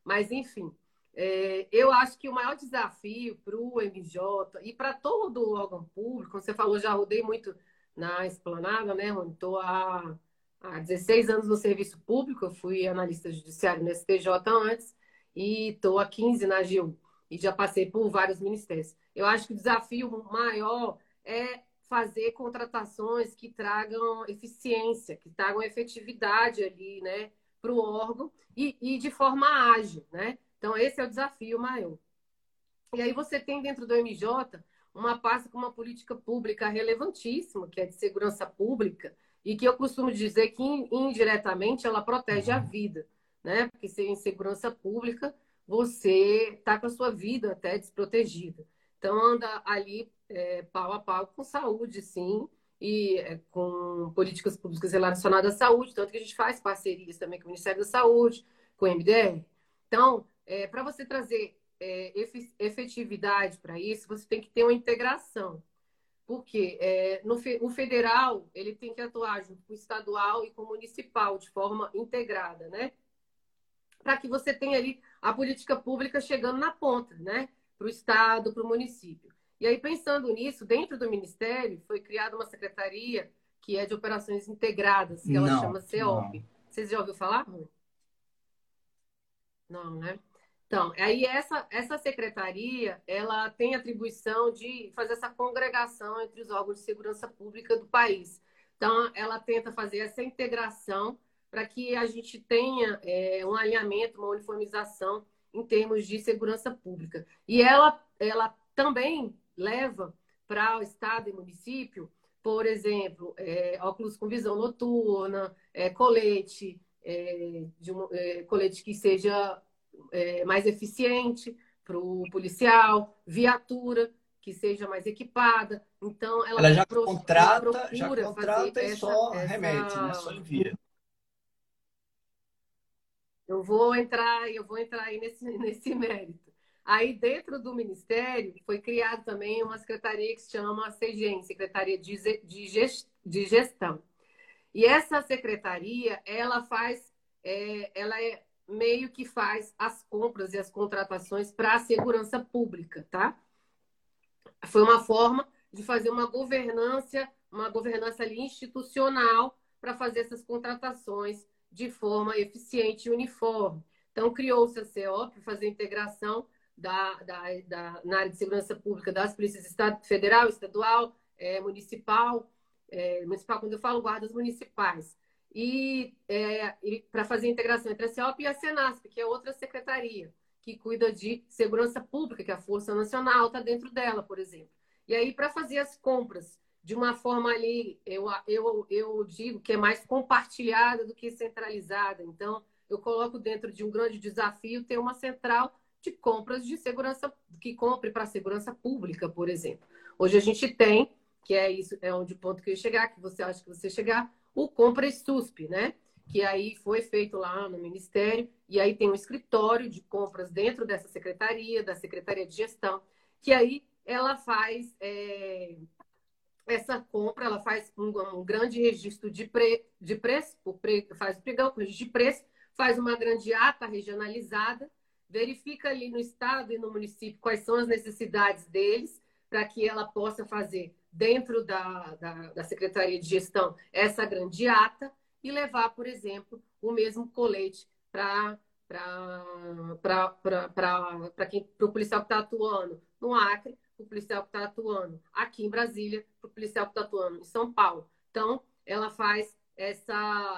Mas, enfim, é, eu acho que o maior desafio para o MJ e para todo o órgão público, como você falou, já rodei muito na esplanada, né, Estou há há 16 anos no serviço público, eu fui analista judiciário no STJ antes e estou há 15 na AGU e já passei por vários ministérios. Eu acho que o desafio maior é fazer contratações que tragam eficiência, que tragam efetividade ali, né, para o órgão e, e de forma ágil, né? Então, esse é o desafio maior. E aí você tem dentro do MJ uma pasta com uma política pública relevantíssima, que é de segurança pública, e que eu costumo dizer que indiretamente ela protege a uhum. vida, né? Porque se em segurança pública você está com a sua vida até desprotegida. Então anda ali é, pau a pau com saúde, sim, e é, com políticas públicas relacionadas à saúde, tanto que a gente faz parcerias também com o Ministério da Saúde, com o MDR. Então, é, para você trazer é, efetividade para isso, você tem que ter uma integração. Porque é, no, o federal ele tem que atuar junto com o estadual e com o municipal de forma integrada, né? Para que você tenha ali a política pública chegando na ponta, né? Para o Estado, para o município. E aí, pensando nisso, dentro do Ministério foi criada uma secretaria que é de operações integradas, que ela não, chama CEOP. Vocês já ouviram falar? Não, né? Então, aí essa, essa secretaria, ela tem atribuição de fazer essa congregação entre os órgãos de segurança pública do país. Então, ela tenta fazer essa integração para que a gente tenha é, um alinhamento, uma uniformização em termos de segurança pública. E ela, ela também leva para o Estado e município, por exemplo, é, óculos com visão noturna, é, colete, é, de é, colete que seja é, mais eficiente para o policial, viatura que seja mais equipada. Então, ela, ela já pro, contrata, ela já contrata e essa, só essa... remete, né? Só envia. Eu vou entrar, eu vou entrar aí nesse, nesse mérito. Aí, dentro do Ministério, foi criada também uma secretaria que se chama SEGEM, Secretaria de Gestão. E essa secretaria, ela faz, é, ela é meio que faz as compras e as contratações para a segurança pública, tá? Foi uma forma de fazer uma governança, uma governança ali institucional para fazer essas contratações de forma eficiente e uniforme. Então, criou-se a CO para fazer a integração da, da, da, na área de segurança pública das polícias estado, federal, estadual, é, municipal, é, municipal, quando eu falo guardas municipais, e, é, para fazer a integração entre a CEOP e a Senasp, que é outra secretaria que cuida de segurança pública, que a Força Nacional está dentro dela, por exemplo. E aí, para fazer as compras de uma forma ali, eu, eu, eu digo que é mais compartilhada do que centralizada. Então, eu coloco dentro de um grande desafio ter uma central de compras de segurança, que compre para a segurança pública, por exemplo. Hoje a gente tem, que é isso, é onde o ponto que eu ia chegar, que você acha que você chegar, o Compra SUSP, né? Que aí foi feito lá no Ministério, e aí tem um escritório de compras dentro dessa secretaria, da Secretaria de Gestão, que aí ela faz é, essa compra, ela faz um, um grande registro de, pre, de preço, pre, faz o pregão, registro de preço, faz uma grande ata regionalizada, verifica ali no estado e no município quais são as necessidades deles, para que ela possa fazer dentro da, da, da Secretaria de Gestão essa grande ata e levar, por exemplo, o mesmo colete para para o policial que está atuando no Acre, o policial que está atuando aqui em Brasília, o policial que está atuando em São Paulo. Então, ela faz essa,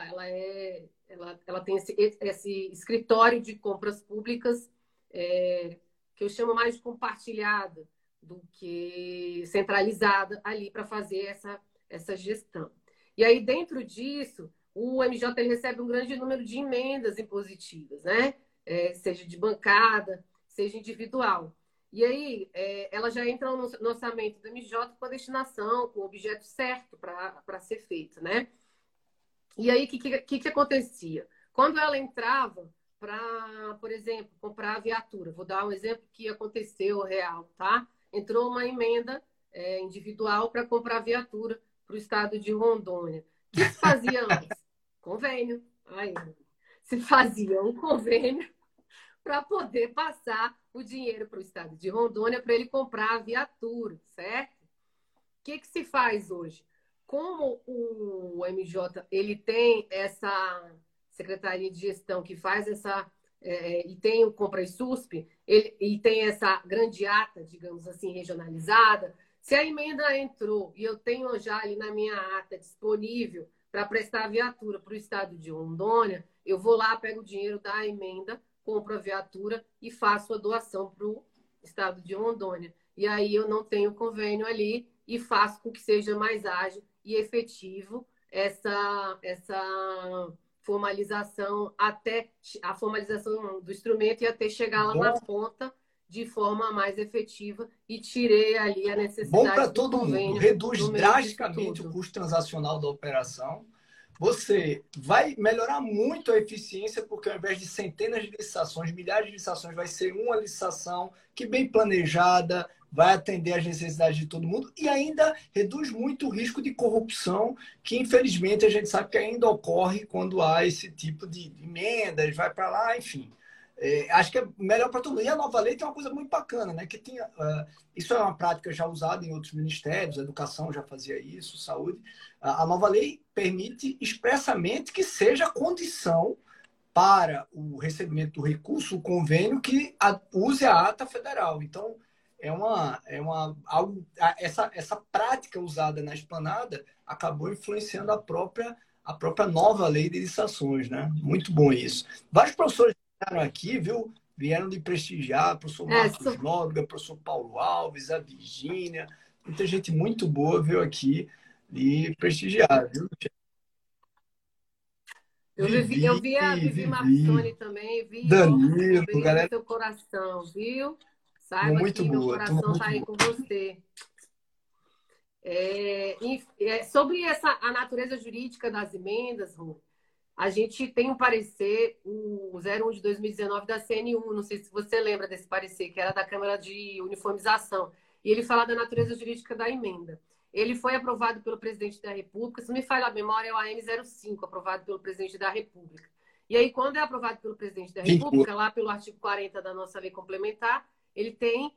ela é, ela, ela tem esse, esse escritório de compras públicas é, que eu chamo mais de compartilhada, do que centralizada ali para fazer essa, essa gestão. E aí, dentro disso, o MJ recebe um grande número de emendas impositivas, né? É, seja de bancada, seja individual. E aí, é, ela já entra no, no orçamento do MJ com a destinação, com o objeto certo para ser feito, né? E aí, o que, que, que acontecia? Quando ela entrava para, por exemplo, comprar a viatura, vou dar um exemplo que aconteceu real, tá? Entrou uma emenda é, individual para comprar viatura para o estado de Rondônia. O que se fazia antes? Convênio. Ai, se fazia um convênio para poder passar o dinheiro para o estado de Rondônia para ele comprar a viatura, certo? O que, que se faz hoje? Como o MJ ele tem essa secretaria de gestão que faz essa é, e tem o Compra SUSP, ele, e tem essa grande ata, digamos assim, regionalizada, se a emenda entrou e eu tenho já ali na minha ata disponível para prestar a viatura para o estado de Rondônia, eu vou lá, pego o dinheiro da emenda, compro a viatura e faço a doação para o estado de Rondônia. E aí eu não tenho convênio ali e faço com que seja mais ágil e efetivo essa, essa formalização até a formalização do instrumento e até chegar lá Bom. na ponta de forma mais efetiva e tirei ali a necessidade Bom para todo mundo, reduz drasticamente o custo transacional da operação. Você vai melhorar muito a eficiência, porque ao invés de centenas de licitações, milhares de licitações, vai ser uma licitação que bem planejada, vai atender às necessidades de todo mundo e ainda reduz muito o risco de corrupção, que infelizmente a gente sabe que ainda ocorre quando há esse tipo de emendas, vai para lá, enfim. É, acho que é melhor para todo mundo. E a nova lei tem uma coisa muito bacana, né? Que tinha, uh, isso é uma prática já usada em outros ministérios, a educação já fazia isso, saúde. A nova lei permite expressamente que seja condição para o recebimento do recurso, o convênio que use a ata federal. Então, é uma, é uma algo, essa, essa prática usada na esplanada acabou influenciando a própria a própria nova lei de licitações, né? Muito bom isso. Vários professores vieram aqui, viu? Vieram de prestigiar, professor é, Marcos é, sou... Nóbrega, professor Paulo Alves, a Virgínia. Muita gente muito boa veio aqui e prestigiar, viu? Eu vi, eu vi a Vivi, Vivi também, vi Danilo, ó, galera. seu coração, viu? Saiba muito que boa, meu coração está aí boa. com você. É, é, sobre essa, a natureza jurídica das emendas, Rô, a gente tem um parecer, o 01 de 2019 da CNU, não sei se você lembra desse parecer, que era da Câmara de Uniformização, e ele fala da natureza jurídica da emenda. Ele foi aprovado pelo presidente da República, se me falha a memória, é o AM05, aprovado pelo presidente da República. E aí, quando é aprovado pelo presidente da República, lá pelo artigo 40 da nossa lei complementar, ele tem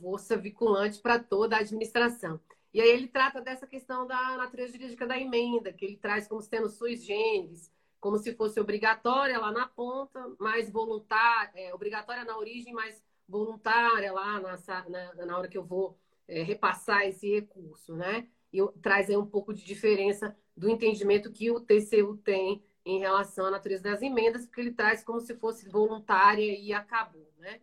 força vinculante para toda a administração. E aí ele trata dessa questão da natureza jurídica da emenda, que ele traz como sendo sui generis, como se fosse obrigatória lá na ponta, mas voluntária, é, obrigatória na origem, mas voluntária lá na, na, na hora que eu vou é, repassar esse recurso, né? E traz aí um pouco de diferença do entendimento que o TCU tem em relação à natureza das emendas, porque ele traz como se fosse voluntária e acabou, né?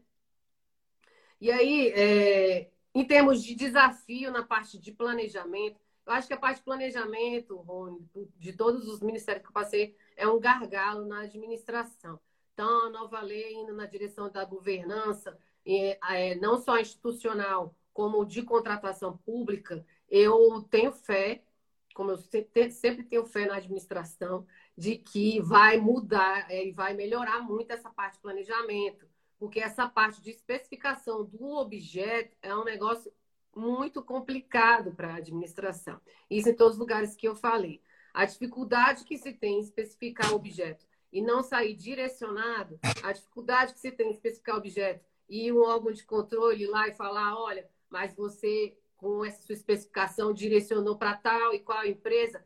E aí, é, em termos de desafio na parte de planejamento, eu acho que a parte de planejamento, Rony, de todos os ministérios que eu passei, é um gargalo na administração. Então, a nova lei indo na direção da governança, é, não só institucional, como de contratação pública, eu tenho fé, como eu sempre tenho fé na administração, de que vai mudar é, e vai melhorar muito essa parte de planejamento, porque essa parte de especificação do objeto é um negócio muito complicado para a administração. Isso em todos os lugares que eu falei. A dificuldade que se tem em especificar o objeto e não sair direcionado, a dificuldade que se tem em especificar o objeto e um órgão de controle lá e falar, olha, mas você com essa sua especificação direcionou para tal e qual empresa,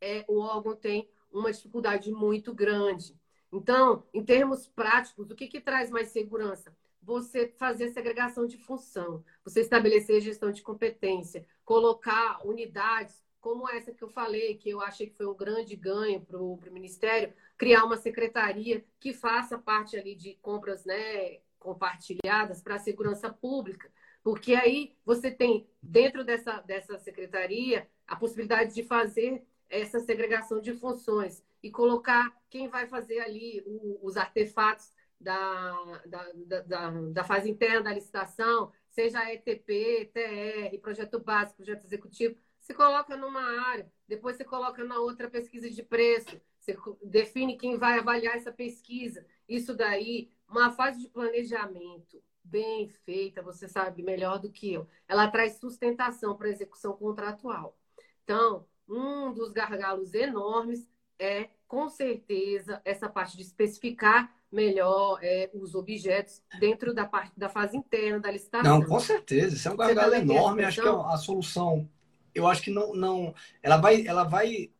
é, o órgão tem uma dificuldade muito grande. Então, em termos práticos, o que, que traz mais segurança? Você fazer segregação de função, você estabelecer gestão de competência, colocar unidades como essa que eu falei, que eu achei que foi um grande ganho para o Ministério, criar uma secretaria que faça parte ali de compras né, compartilhadas para a segurança pública, porque aí você tem, dentro dessa, dessa secretaria, a possibilidade de fazer essa segregação de funções e colocar quem vai fazer ali os artefatos da, da, da, da, fase interna da licitação, seja ETP, TR, projeto básico, projeto executivo, você coloca numa área, depois você coloca na outra pesquisa de preço, você define quem vai avaliar essa pesquisa. Isso daí, uma fase de planejamento bem feita, você sabe melhor do que eu, ela traz sustentação para a execução contratual. Então, um dos gargalos enormes é, com certeza, essa parte de especificar melhor é, os objetos dentro da parte da fase interna da licitação. Não, com certeza, isso é um gargalo enorme. Acho que é a solução eu acho que não, não ela vai ela vai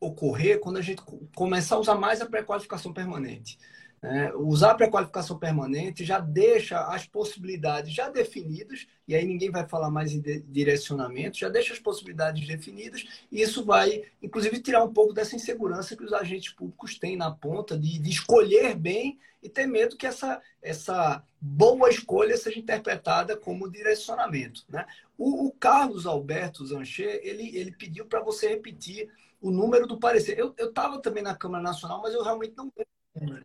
ocorrer quando a gente começar a usar mais a pré-qualificação permanente. É, usar a pré-qualificação permanente já deixa as possibilidades já definidas, e aí ninguém vai falar mais em direcionamento, já deixa as possibilidades definidas, e isso vai, inclusive, tirar um pouco dessa insegurança que os agentes públicos têm na ponta de, de escolher bem e ter medo que essa, essa boa escolha seja interpretada como direcionamento. Né? O, o Carlos Alberto Zanchet, ele, ele pediu para você repetir o número do parecer. Eu estava também na Câmara Nacional, mas eu realmente não lembro.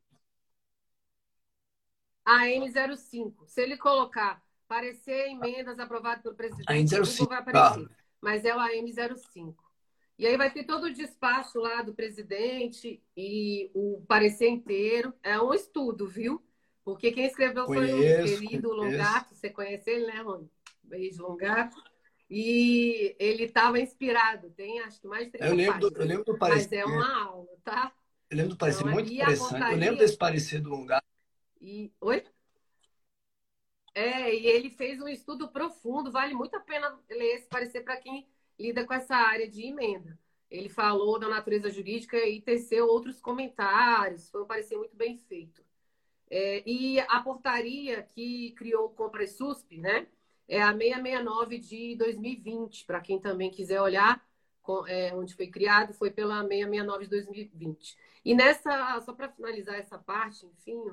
A N05. Se ele colocar parecer emendas aprovado pelo presidente, a N05 vai aparecer. Ah. Mas é o AM05. E aí vai ter todo o despacho lá do presidente e o parecer inteiro. É um estudo, viu? Porque quem escreveu conheço, foi o querido conheço. Longato. Você conhece ele, né, Rony? Beijo, Longato. E ele estava inspirado. Tem acho que mais de 30 eu lembro, do, eu lembro do parecer. Mas é uma aula, tá? Eu lembro do parecer então, muito interessante. Eu lembro desse parecer do Longato E... Oi? É, e ele fez um estudo profundo, vale muito a pena ler esse parecer para quem lida com essa área de emenda. Ele falou da natureza jurídica e teceu outros comentários, foi um parecer muito bem feito. É, e a portaria que criou o Compra SUSP, né, é a 669 de 2020, para quem também quiser olhar com, é, onde foi criado, foi pela 669 de 2020. E nessa, só para finalizar essa parte, enfim,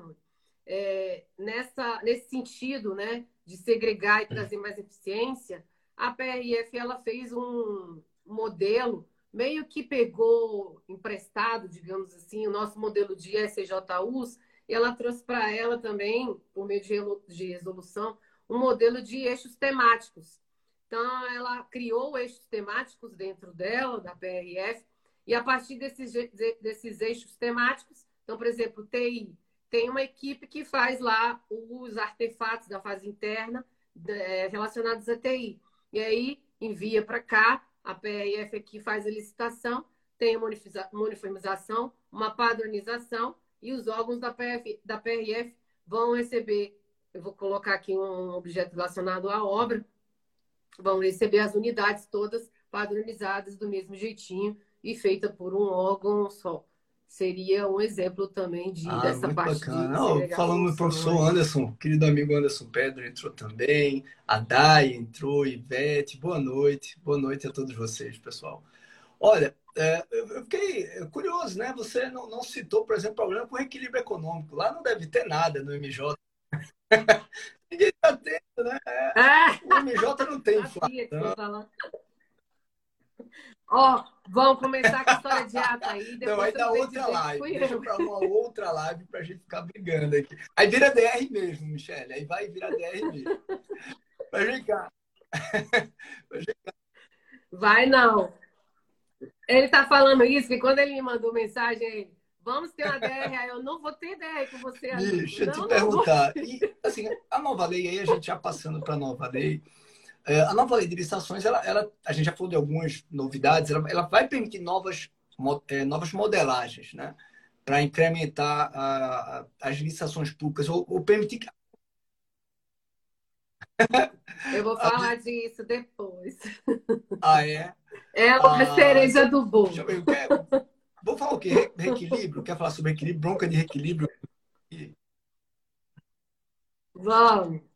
é, nessa, nesse sentido, né, de segregar e trazer mais eficiência, a PRF ela fez um modelo meio que pegou emprestado, digamos assim, o nosso modelo de SJUs, e ela trouxe para ela também, por meio de resolução, um modelo de eixos temáticos. Então, ela criou eixos temáticos dentro dela, da PRF, e a partir desses, desses eixos temáticos, então, por exemplo, TI, tem uma equipe que faz lá os artefatos da fase interna é, relacionados a TI. E aí envia para cá, a PRF aqui faz a licitação, tem uma uniformização, uma padronização, e os órgãos da, PF, da PRF vão receber, eu vou colocar aqui um objeto relacionado à obra, vão receber as unidades todas padronizadas do mesmo jeitinho e feita por um órgão só. Seria um exemplo também de, ah, dessa parte bacana. de Não, falando do professor Anderson, querido amigo Anderson Pedro entrou também, a Dai entrou, Ivete, boa noite, boa noite a todos vocês, pessoal. Olha, é, eu fiquei curioso, né? Você não, não citou, por exemplo, problema com equilíbrio econômico. Lá não deve ter nada no MJ. Ninguém está tendo, né? É, ah! o MJ não tem inflação. Ó, oh, vamos começar com a história de ata aí. Não, vai dar outra live. Deixa para uma outra live para a gente ficar brigando aqui. Aí vira DR mesmo, Michele. Aí vai virar DR mesmo. Vai vem cá. Vai não. Ele tá falando isso, que quando ele me mandou mensagem, ele, vamos ter uma DR, aí eu não vou ter DR com você. Deixa eu te perguntar. E, assim, a nova lei, aí a gente já passando para a nova lei, a nova lei de licitações, ela, ela, a gente já falou de algumas novidades, ela, ela vai permitir novas, é, novas modelagens, né? Para incrementar a, a, as licitações públicas, ou, ou permitir que eu vou falar disso depois. Ah, é? É a ah, cereja do bolo. Eu quero... Vou falar o quê? Reequilíbrio? Quer falar sobre equilíbrio? Bronca de reequilíbrio? Vamos.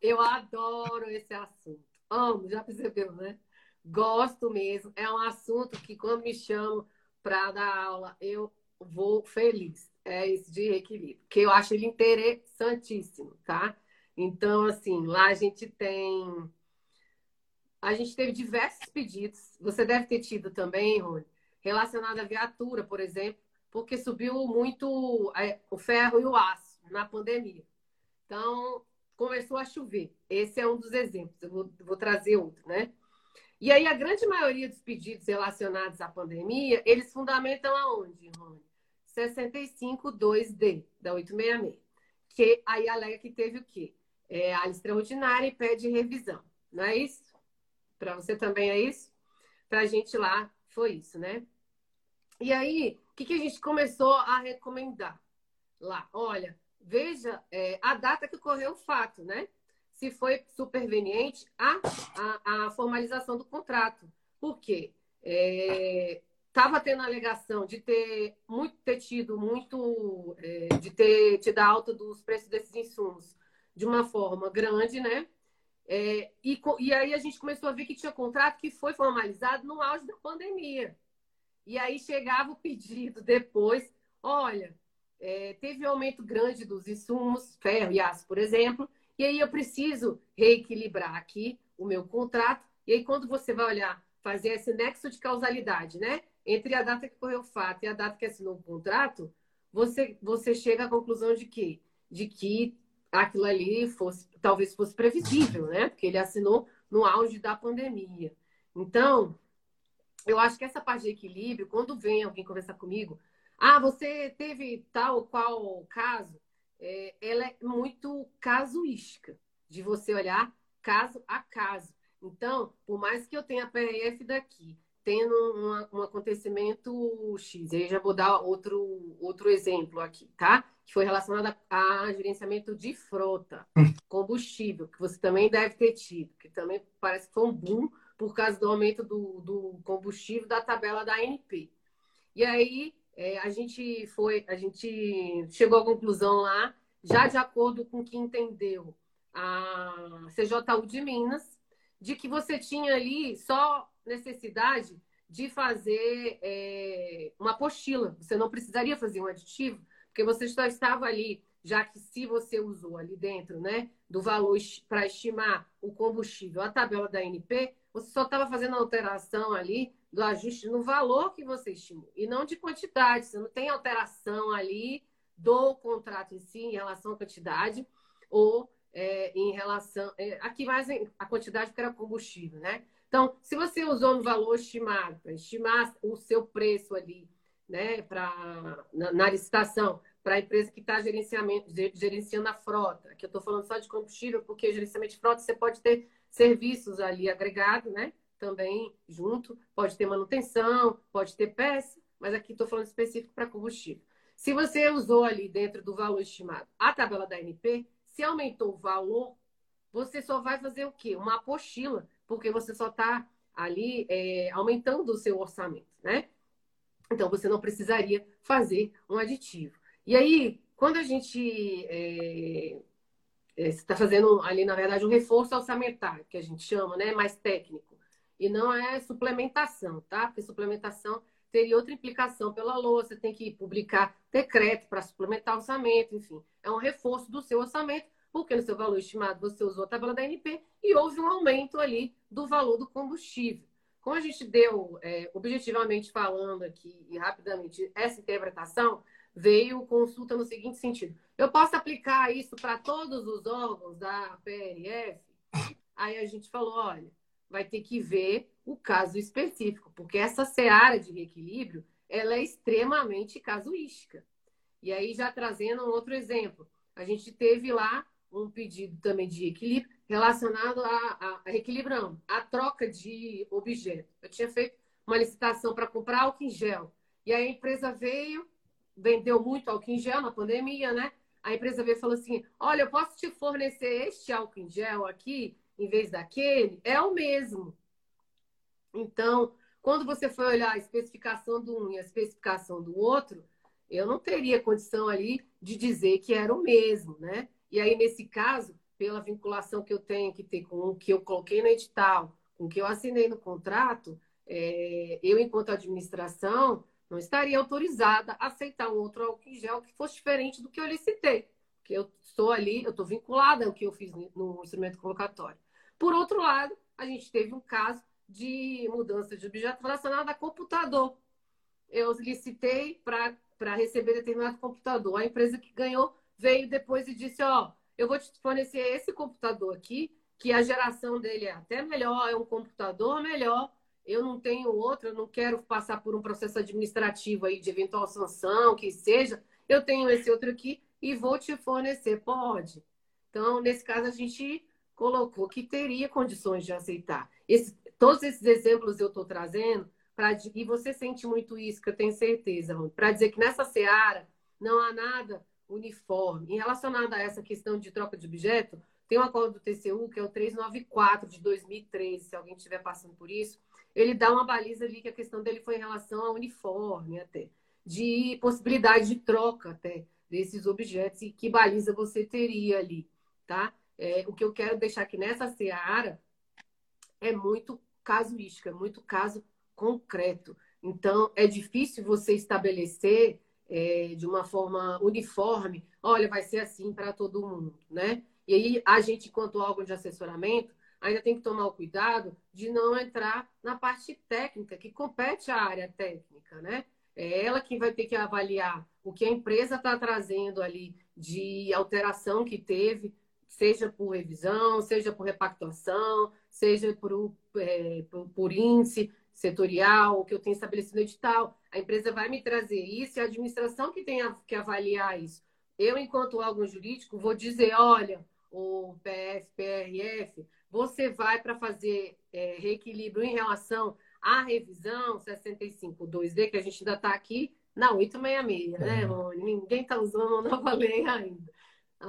Eu adoro esse assunto. Amo, já percebeu, né? Gosto mesmo. É um assunto que, quando me chamam para dar aula, eu vou feliz. É esse de reequilíbrio, que eu acho ele interessantíssimo, tá? Então, assim, lá a gente tem. A gente teve diversos pedidos. Você deve ter tido também, Rony, relacionado à viatura, por exemplo, porque subiu muito é, o ferro e o aço na pandemia. Então, começou a chover. Esse é um dos exemplos. Eu vou, vou trazer outro, né? E aí, a grande maioria dos pedidos relacionados à pandemia, eles fundamentam aonde, Rony? 652D, da 866. Que aí alega que teve o quê? é, área extraordinária e pede revisão. Não é isso? Para você também é isso? Para a gente lá foi isso, né? E aí, o que, que a gente começou a recomendar lá? Olha, veja é, a data que ocorreu o fato, né? Se foi superveniente a, a, a formalização do contrato. Por quê? Estava é, tendo a alegação de ter muito ter tido muito é, de ter tido a alta dos preços desses insumos de uma forma grande, né? É, e, e aí a gente começou a ver que tinha contrato que foi formalizado no auge da pandemia. E aí chegava o pedido depois, olha, é, teve um aumento grande dos insumos, ferro e aço, por exemplo, e aí eu preciso reequilibrar aqui o meu contrato. E aí quando você vai olhar, fazer esse nexo de causalidade, né? Entre a data que correu o fato e a data que assinou o contrato, você, você chega à conclusão de que, de que aquilo ali fosse, talvez fosse previsível, né? Porque ele assinou no auge da pandemia. Então, eu acho que essa parte de equilíbrio, quando vem alguém conversar comigo, ah, você teve tal qual caso, é, ela é muito casuística, de você olhar caso a caso. Então, por mais que eu tenha a PRF daqui, tendo um, um acontecimento X. Aí já vou dar outro, outro exemplo aqui, tá? Que foi relacionado a, a gerenciamento de frota, combustível, que você também deve ter tido, que também parece que foi um boom por causa do aumento do, do combustível da tabela da ANP. E aí é, a gente foi, a gente chegou à conclusão lá, já de acordo com o que entendeu a CJU de Minas, de que você tinha ali só necessidade de fazer é, uma apostila. Você não precisaria fazer um aditivo, porque você só estava ali, já que se você usou ali dentro, né, do valor para estimar o combustível, a tabela da NP, você só estava fazendo alteração ali do ajuste no valor que você estimou e não de quantidade. Você não tem alteração ali do contrato em si em relação à quantidade ou é, em relação. É, aqui mais a quantidade que era combustível, né? Então, se você usou no valor estimado, para estimar o seu preço ali, né, pra, na, na licitação, para a empresa que está gerenciando a frota. Aqui eu estou falando só de combustível, porque gerenciamento de frota você pode ter serviços ali agregados, né? Também junto, pode ter manutenção, pode ter peça, mas aqui estou falando específico para combustível. Se você usou ali dentro do valor estimado a tabela da NP, se aumentou o valor, você só vai fazer o quê? Uma apostila, porque você só está ali é, aumentando o seu orçamento, né? Então você não precisaria fazer um aditivo. E aí, quando a gente é, é, está fazendo ali, na verdade, um reforço orçamentário, que a gente chama, né? Mais técnico. E não é suplementação, tá? Porque suplementação teria outra implicação pela você tem que publicar decreto para suplementar orçamento, enfim. É um reforço do seu orçamento, porque no seu valor estimado você usou a tabela da NP e houve um aumento ali do valor do combustível. Como a gente deu, é, objetivamente falando aqui e rapidamente, essa interpretação, veio consulta no seguinte sentido: eu posso aplicar isso para todos os órgãos da PRF? Aí a gente falou: olha, vai ter que ver o caso específico, porque essa seara de reequilíbrio ela é extremamente casuística. E aí, já trazendo um outro exemplo, a gente teve lá um pedido também de equilíbrio relacionado a, a, a equilibrão, a troca de objeto. Eu tinha feito uma licitação para comprar álcool em gel. E a empresa veio, vendeu muito álcool em gel na pandemia, né? A empresa veio e falou assim: olha, eu posso te fornecer este álcool em gel aqui em vez daquele? É o mesmo. Então, quando você for olhar a especificação do um e a especificação do outro, eu não teria condição ali de dizer que era o mesmo, né? E aí, nesse caso, pela vinculação que eu tenho que ter com o que eu coloquei no edital, com o que eu assinei no contrato, é, eu, enquanto administração, não estaria autorizada a aceitar um outro álcool em gel que fosse diferente do que eu licitei. Porque eu estou ali, eu estou vinculada ao que eu fiz no instrumento convocatório. Por outro lado, a gente teve um caso de mudança de objeto relacionado a computador. Eu licitei para receber determinado computador. A empresa que ganhou veio depois e disse: Ó, eu vou te fornecer esse computador aqui, que a geração dele é até melhor, é um computador melhor. Eu não tenho outro, eu não quero passar por um processo administrativo aí de eventual sanção, que seja. Eu tenho esse outro aqui e vou te fornecer. Pode. Então, nesse caso, a gente colocou que teria condições de aceitar. Esse, todos esses exemplos eu estou trazendo, pra, e você sente muito isso, que eu tenho certeza, para dizer que nessa seara não há nada uniforme. Em relacionado a essa questão de troca de objeto, tem um acordo do TCU, que é o 394 de 2013, se alguém estiver passando por isso, ele dá uma baliza ali que a questão dele foi em relação ao uniforme até, de possibilidade de troca até desses objetos e que baliza você teria ali, tá? É, o que eu quero deixar aqui nessa seara é muito casuística, é muito caso concreto. Então, é difícil você estabelecer é, de uma forma uniforme, olha, vai ser assim para todo mundo, né? E aí, a gente, enquanto órgão de assessoramento, ainda tem que tomar o cuidado de não entrar na parte técnica, que compete à área técnica, né? É ela que vai ter que avaliar o que a empresa está trazendo ali de alteração que teve, seja por revisão, seja por repactuação, seja por, é, por, por índice setorial, o que eu tenho estabelecido no edital. A empresa vai me trazer isso e a administração que tem que avaliar isso. Eu, enquanto órgão jurídico, vou dizer, olha, o PF, PRF, você vai para fazer é, reequilíbrio em relação A revisão 65.2D, que a gente ainda está aqui na 866, né, é. né, Rony? Ninguém está usando a nova lei ainda,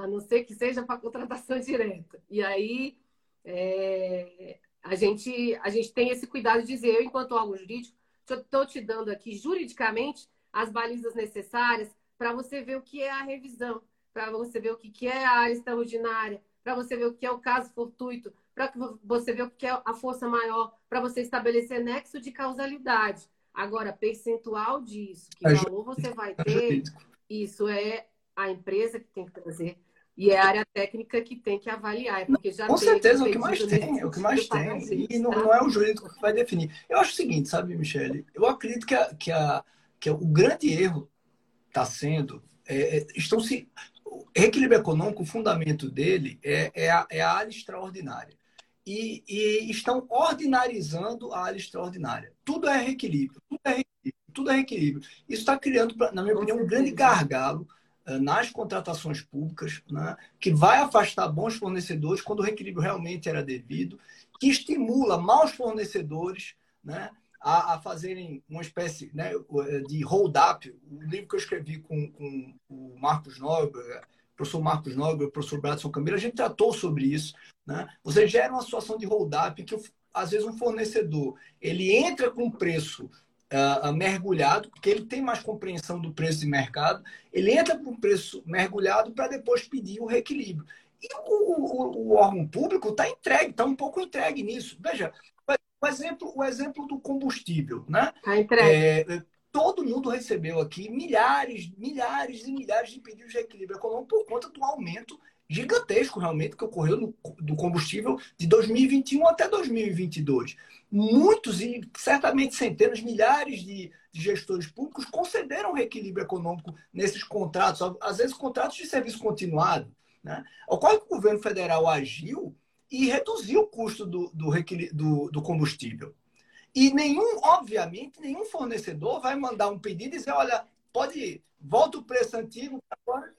a não ser que seja para contratação direta. E aí, é, a, gente, a gente tem esse cuidado de dizer, eu, enquanto órgão jurídico, estou te dando aqui juridicamente as balizas necessárias para você ver o que é a revisão, para você ver o que é a área extraordinária, para você ver o que é o caso fortuito, para você ver o que é a força maior, para você estabelecer nexo de causalidade. Agora, percentual disso, que valor você vai é ter, isso é a empresa que tem que trazer. E é a área técnica que tem que avaliar, porque já Com certeza, é o que mais tem, é o que mais tem. E não, não, é o jurídico que vai definir. Eu acho o seguinte, sabe, Michele? Eu acredito que, a, que, a, que o grande erro está sendo. É, é, estão se. O reequilíbrio econômico, o fundamento dele é, é, a, é a área extraordinária. E, e, estão ordinarizando a área extraordinária. Tudo é reequilíbrio, tudo é reequilíbrio. Tudo é reequilíbrio. Isso está criando, na minha opinião, um grande gargalo nas contratações públicas, né, que vai afastar bons fornecedores quando o reequilíbrio realmente era devido, que estimula maus fornecedores né, a, a fazerem uma espécie né, eh, de hold-up. O livro que eu escrevi com, com o Marcos Nobre, o professor Marcos Nobre, o professor Bradson Camilo, a gente tratou sobre isso. Né? Você gera uma situação de hold-up que, às vezes, um fornecedor ele entra com preço uh, mergulhado, porque ele tem mais compreensão do preço de mercado, ele entra com o preço mergulhado para depois pedir o reequilíbrio. E o, o, o órgão público está entregue, está um pouco entregue nisso. Veja, o exemplo, o exemplo do combustível, né? Está entregue. É, todo mundo recebeu aqui milhares, milhares e milhares de pedidos de equilíbrio econômico por conta do aumento gigantesco realmente que ocorreu no, do combustível de 2021 até 2022. Muitos e certamente centenas, milhares de, de gestores públicos concederam reequilíbrio econômico nesses contratos, às vezes contratos de serviço continuado. Né? Ocorre que o governo federal agiu e reduziu o custo do, do, do, do combustível. E nenhum, obviamente, nenhum fornecedor vai mandar um pedido e dizer, olha, pode, volta o preço antigo agora.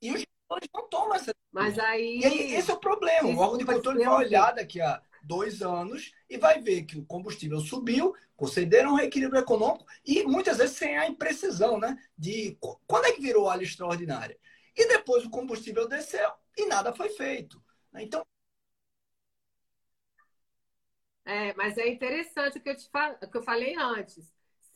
E os eles não tomam essa. Mas aí. E aí, esse é o problema. O órgão de controle vai olhar daqui a dois anos e vai ver que o combustível subiu, concederam um reequilíbrio econômico e muitas vezes sem a imprecisão, né? De quando é que virou área extraordinária. E depois o combustível desceu e nada foi feito. Né? Então. É, mas é interessante o que eu, te fal... o que eu falei antes.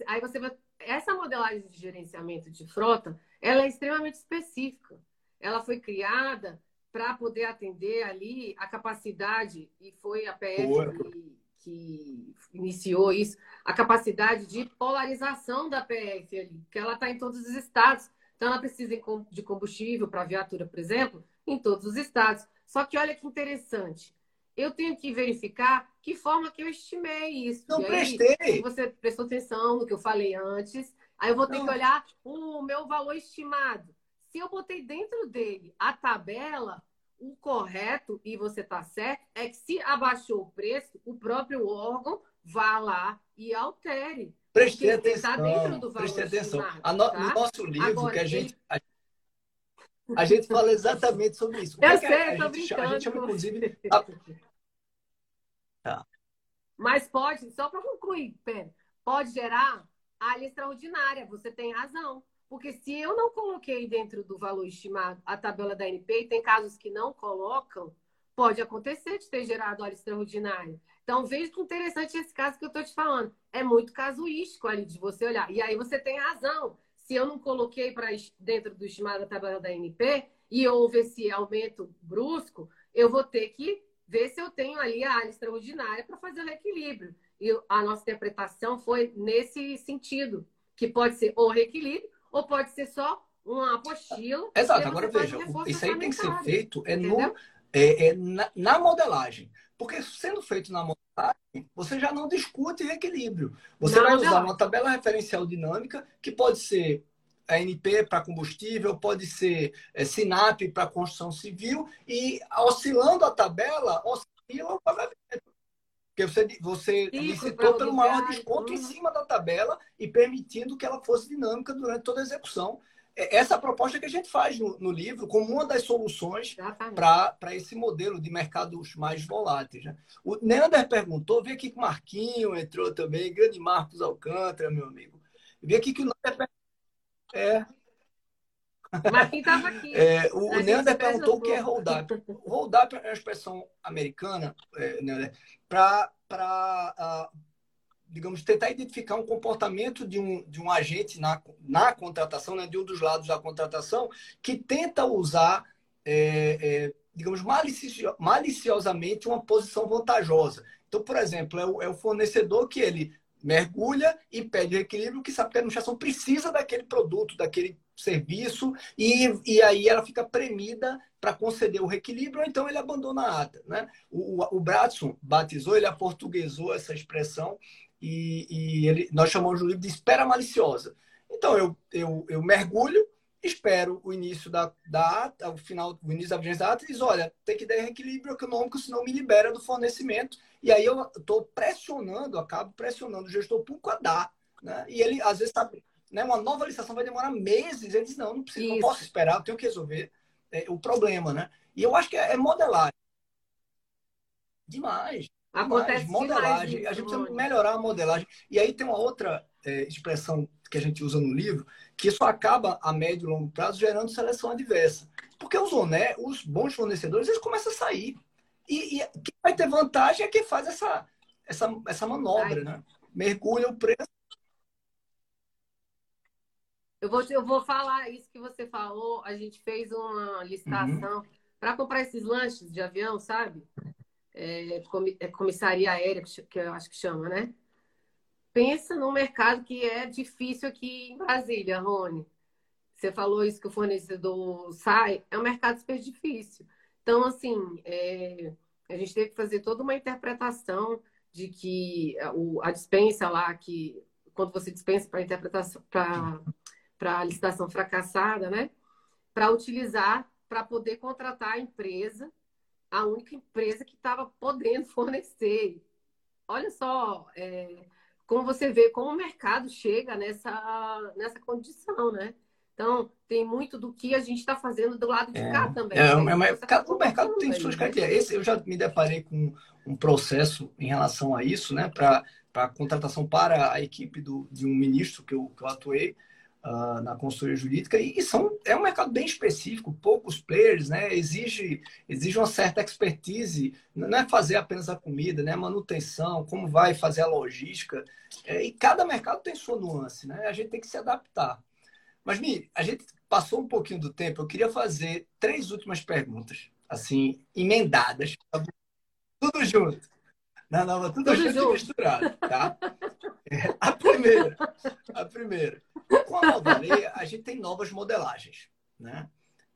Aí você vai... Essa modelagem de gerenciamento de frota, ela é extremamente específica ela foi criada para poder atender ali a capacidade, e foi a PF que, que, iniciou isso, a capacidade de polarização da PF ali, porque ela está em todos os estados. Então, ela precisa de combustível para viatura, por exemplo, em todos os estados. Só que olha que interessante. Eu tenho que verificar que forma que eu estimei isso. Não aí, prestei. Você prestou atenção no que eu falei antes. Aí eu vou ter Não. que olhar o meu valor estimado se eu botei dentro dele a tabela, o correto, e você está certo, é que se abaixou o preço, o próprio órgão vá lá e altere. Preste atenção. dentro do valor preste atenção. No, tá? No nosso livro, Agora, que a gente. Ele... A gente fala exatamente sobre isso. Eu é sei, a, a, gente, a gente chama, inclusive. A... Tá. Mas pode, só para concluir, pode gerar área extraordinária, você tem razão. Porque se eu não coloquei dentro do valor estimado a tabela da NP, e tem casos que não colocam, pode acontecer de ter gerado hora extraordinária. Então, veja que interessante esse caso que eu estou te falando. É muito casuístico ali de você olhar. E aí você tem razão. Se eu não coloquei para dentro do estimado da tabela da NP e houve esse aumento brusco, eu vou ter que ver se eu tenho ali a área extraordinária para fazer o reequilíbrio. E a nossa interpretação foi nesse sentido, que pode ser o reequilíbrio ou pode ser só uma apostila. Exato, agora veja, isso aí tem que ser feito é, no, é, é na, na, modelagem. Porque sendo feito na modelagem, você já não discute reequilíbrio. Você não, vai usar não. uma tabela referencial dinâmica, que pode ser ANP para combustível, pode ser é, SINAP para construção civil, e oscilando a tabela, oscila o pagamento. Porque você, você licitou pelo maior desconto em cima da tabela e permitindo que ela fosse dinâmica durante toda a execução. é essa proposta que a gente faz no, no livro como uma das soluções para esse modelo de mercados mais voláteis. Né? O Neander perguntou, vi aqui que o Marquinho entrou também, grande Marcos Alcântara, meu amigo. Vi aqui que o Neander é, Marquinhos estava aqui. É, o, Neander perguntou o que é hold up. Hold up é uma expressão americana, é, para, uh, digamos, tentar identificar um comportamento de um, de um agente na, na contratação, né, de um dos lados da contratação, que tenta usar, é, é, digamos, malicio, maliciosamente uma posição vantajosa. Então, por exemplo, é o, é o fornecedor que ele mergulha e pede o equilíbrio, que sabe que a administração precisa daquele produto, daquele serviço, e, e aí ela fica premida para conceder o reequilíbrio, ou então ele abandona a ata. Né? O, o, o Bratson batizou, ele aportuguesou essa expressão, e, e ele, nós chamamos o livro de espera maliciosa. Então, eu, eu, eu mergulho, espero o início da, da ata, o final, o início da vigência da ata, e diz, olha, tem que dar reequilíbrio econômico, senão me libera do fornecimento. E aí eu estou pressionando, acabo pressionando o gestor público a dar. Né? E ele, às vezes, sabe, né, uma nova licitação vai demorar meses. Ele diz, não, não, preciso, não posso esperar, eu tenho que resolver é, o problema. Né? E eu acho que é, é modelagem. Demais. Acontece demais, modelagem. Isso, a gente precisa melhorar a modelagem. E aí tem uma outra é, expressão que a gente usa no livro, que isso acaba a médio e longo prazo gerando seleção adversa. Porque os, né, os bons fornecedores, eles começam a sair. E, e quem vai ter vantagem é quem faz essa, essa, essa manobra, Ai. né? Mergulha o preço. Eu vou, eu vou falar isso que você falou. A gente fez uma licitação uhum. para comprar esses lanches de avião, sabe? É, é comissaria aérea, que eu acho que chama, né? Pensa num mercado que é difícil aqui em Brasília, Rony. Você falou isso que o fornecedor sai, é um mercado super difícil. Então, assim, é, a gente teve que fazer toda uma interpretação de que a, a dispensa lá, que quando você dispensa para interpretação, para a licitação fracassada, né? Para utilizar, para poder contratar a empresa, a única empresa que estava podendo fornecer. Olha só, é, como você vê como o mercado chega nessa, nessa condição, né? Então, tem muito do que a gente está fazendo do lado de é, cá também. É, né? mas, tá o mercado tem suas características. eu já me deparei com um processo em relação a isso, né? Para a contratação para a equipe do, de um ministro que eu, que eu atuei uh, na consultoria jurídica. E, são, é um mercado bem específico, poucos players, né? Exige, exige uma certa expertise. Não é fazer apenas a comida, né? Manutenção, como vai fazer a logística. É, e cada mercado tem sua nuance, né? A gente tem que se adaptar. Mas, Mi, a gente passou um pouquinho do tempo. Eu queria fazer três últimas perguntas, assim, emendadas. Tudo junto. Não, não, tudo, tudo junto, junto. misturado, tá? É, a primeira, a primeira. Com a nova lei, a gente tem novas modelagens, né?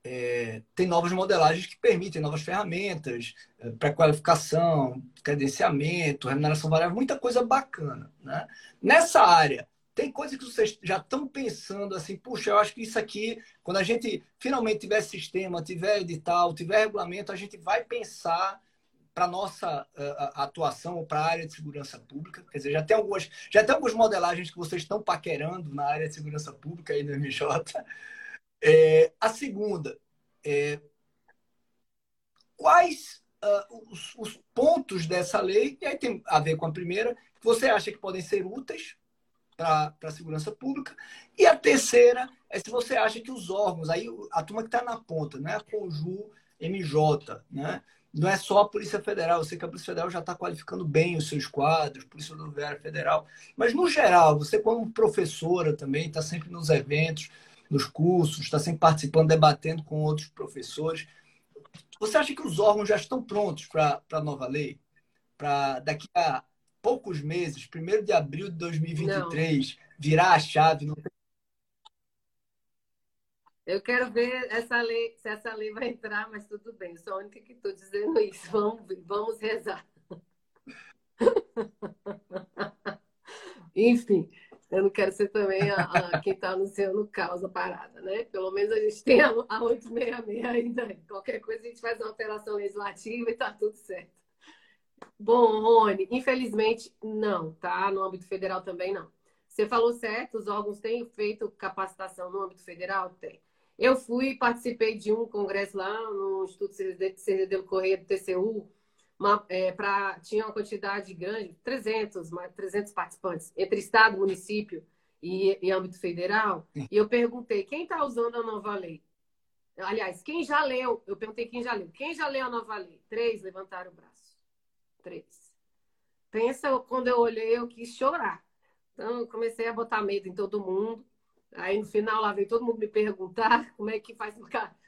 É, tem novas modelagens que permitem novas ferramentas, é, pré-qualificação, credenciamento, remuneração variável, muita coisa bacana. Né? Nessa área, tem coisas que vocês já estão pensando assim, puxa, eu acho que isso aqui, quando a gente finalmente tiver sistema, tiver edital, tiver regulamento, a gente vai pensar para nossa uh, atuação ou para a área de segurança pública. Quer dizer, já tem algumas, já tem algumas modelagens que vocês estão paquerando na área de segurança pública aí no MJ. É, a segunda, é, quais uh, os, os pontos dessa lei, e aí tem a ver com a primeira, que você acha que podem ser úteis para a segurança pública. E a terceira é se você acha que os órgãos, aí a turma que está na ponta, né? Conju, MJ, né? Não é só a Polícia Federal, eu sei que a Polícia Federal já está qualificando bem os seus quadros, Polícia Rodoviária Federal, mas no geral, você como professora também está sempre nos eventos, nos cursos, está sempre participando, debatendo com outros professores. Você acha que os órgãos já estão prontos para a nova lei? Para daqui a poucos meses, 1 de abril de 2023, não. virar a chave. Não... Eu quero ver essa lei, se essa lei vai entrar, mas tudo bem. Sou a única que estou dizendo isso. Vamos, vamos rezar. Enfim, eu não quero ser também a, a quem está anunciando causa parada, né? Pelo menos a gente tem a, a 866 ainda. Qualquer coisa a gente faz uma alteração legislativa e está tudo certo. Bom, Rony, infelizmente não, tá? No âmbito federal também não. Você falou certo, os órgãos têm feito capacitação no âmbito federal? Tem. Eu fui, participei de um congresso lá no Instituto Cerdeiro Correia do TCU, uma, é, pra, tinha uma quantidade grande, 300, mais 300 participantes, entre Estado, município e, e âmbito federal. E eu perguntei, quem está usando a nova lei? Aliás, quem já leu? Eu perguntei quem já leu. Quem já leu a nova lei? Três levantaram o braço. Três. Pensa, quando eu olhei, eu quis chorar. Então, eu comecei a botar medo em todo mundo. Aí, no final, lá veio todo mundo me perguntar como é que faz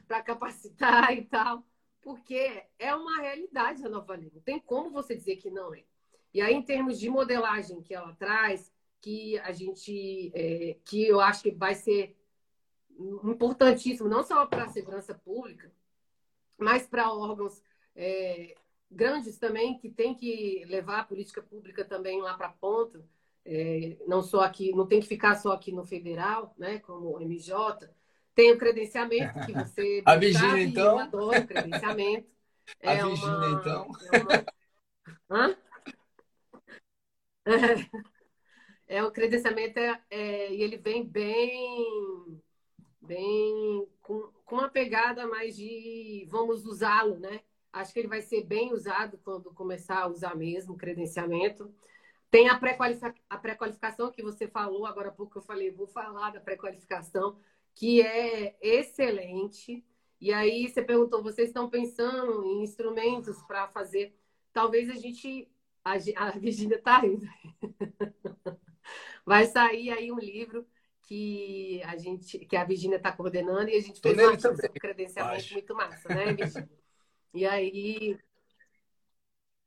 para capacitar e tal. Porque é uma realidade a nova lei. Não tem como você dizer que não é. E aí, em termos de modelagem que ela traz, que a gente, é, que eu acho que vai ser importantíssimo, não só para a segurança pública, mas para órgãos é, grandes também, que tem que levar a política pública também lá para a ponta, é, não só aqui, não tem que ficar só aqui no federal, né, como o MJ, tem o credenciamento que você a Virgínia então, eu adoro o credenciamento. A é Virgínia uma, então. É, uma... É, é, o credenciamento é, é, e ele vem bem bem com, com uma pegada mais de vamos usá-lo, né? Acho que ele vai ser bem usado quando começar a usar mesmo o credenciamento. Tem a pré-qualificação pré que você falou, agora há pouco eu falei, vou falar da pré-qualificação, que é excelente. E aí você perguntou, vocês estão pensando em instrumentos para fazer? Talvez a gente. A, a Virginia está indo. Vai sair aí um livro que a gente, que a Virginia está coordenando e a gente fez um credenciamento muito massa, né, Virginia? E aí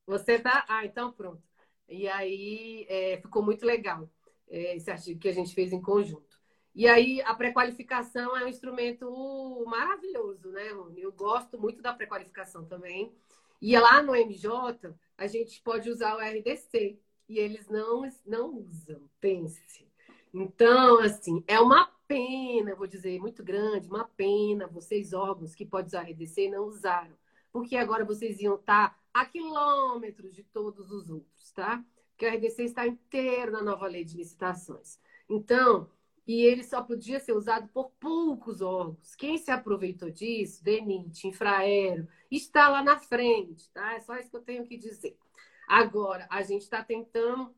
você tá, ah, então pronto. E aí é, ficou muito legal é, esse artigo que a gente fez em conjunto. E aí a pré-qualificação é um instrumento maravilhoso, né, Rony? Eu gosto muito da pré-qualificação também. E lá no MJ a gente pode usar o RDC e eles não não usam, pense. Então, assim, é uma pena, vou dizer, muito grande, uma pena vocês, órgãos que podem usar RDC, não usaram. Porque agora vocês iam estar a quilômetros de todos os outros, tá? Porque o RDC está inteiro na nova lei de licitações. Então, e ele só podia ser usado por poucos órgãos. Quem se aproveitou disso, DENIT, Infraero, está lá na frente, tá? É só isso que eu tenho que dizer. Agora, a gente está tentando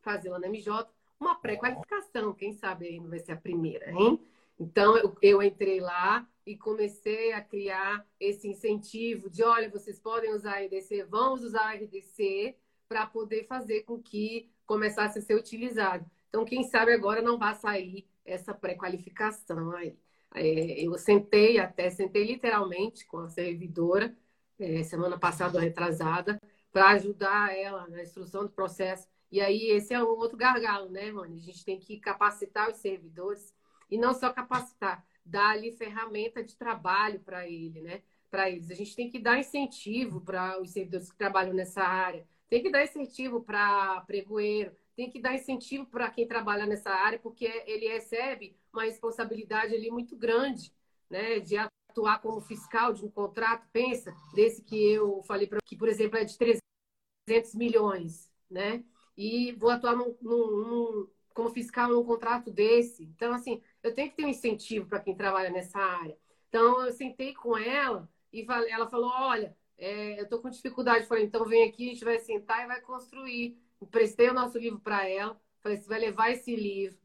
fazer lá na MJ uma pré-qualificação, quem sabe aí não vai ser a primeira, hein? Então, eu, eu, entrei lá e comecei a criar esse incentivo de, olha, vocês podem usar a RDC, vamos usar a RDC para poder fazer com que começasse a ser utilizado. Então, quem sabe agora não vai sair essa pré-qualificação aí. É, eu sentei até, sentei literalmente com a servidora, é, semana passada, retrasada, para ajudar ela na instrução do processo e aí, esse é um outro gargalo, né, Rony? A gente tem que capacitar os servidores e não só capacitar, dar ali ferramenta de trabalho para ele, né? Para eles. A gente tem que dar incentivo para os servidores que trabalham nessa área, tem que dar incentivo para pregoeiro, tem que dar incentivo para quem trabalha nessa área, porque ele recebe uma responsabilidade ali muito grande, né? De atuar como fiscal de um contrato. Pensa, desse que eu falei para que, por exemplo, é de 300 milhões, né? e vou atuar num, num, num, como fiscal num contrato desse. Então, assim, eu tenho que ter um incentivo para quem trabalha nessa área. Então, eu sentei com ela e ela falou: Olha, é, eu estou com dificuldade. Eu falei: Então, vem aqui, a gente vai sentar e vai construir. Emprestei o nosso livro para ela. Falei: Você vai levar esse livro.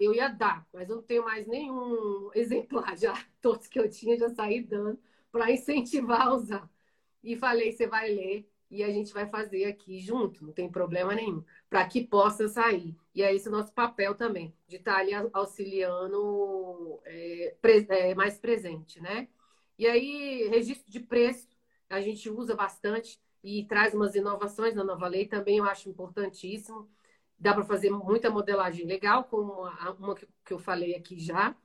Eu ia dar, mas eu não tenho mais nenhum exemplar. Já todos que eu tinha já saí dando para incentivar a usar. E falei: Você vai ler e a gente vai fazer aqui junto, não tem problema nenhum, para que possa sair. E é esse o nosso papel também, de estar tá ali auxiliando é, é, mais presente, né? E aí, registro de preço, a gente usa bastante e traz umas inovações na nova lei, também eu acho importantíssimo. Dá para fazer muita modelagem legal, como uma que eu falei aqui já.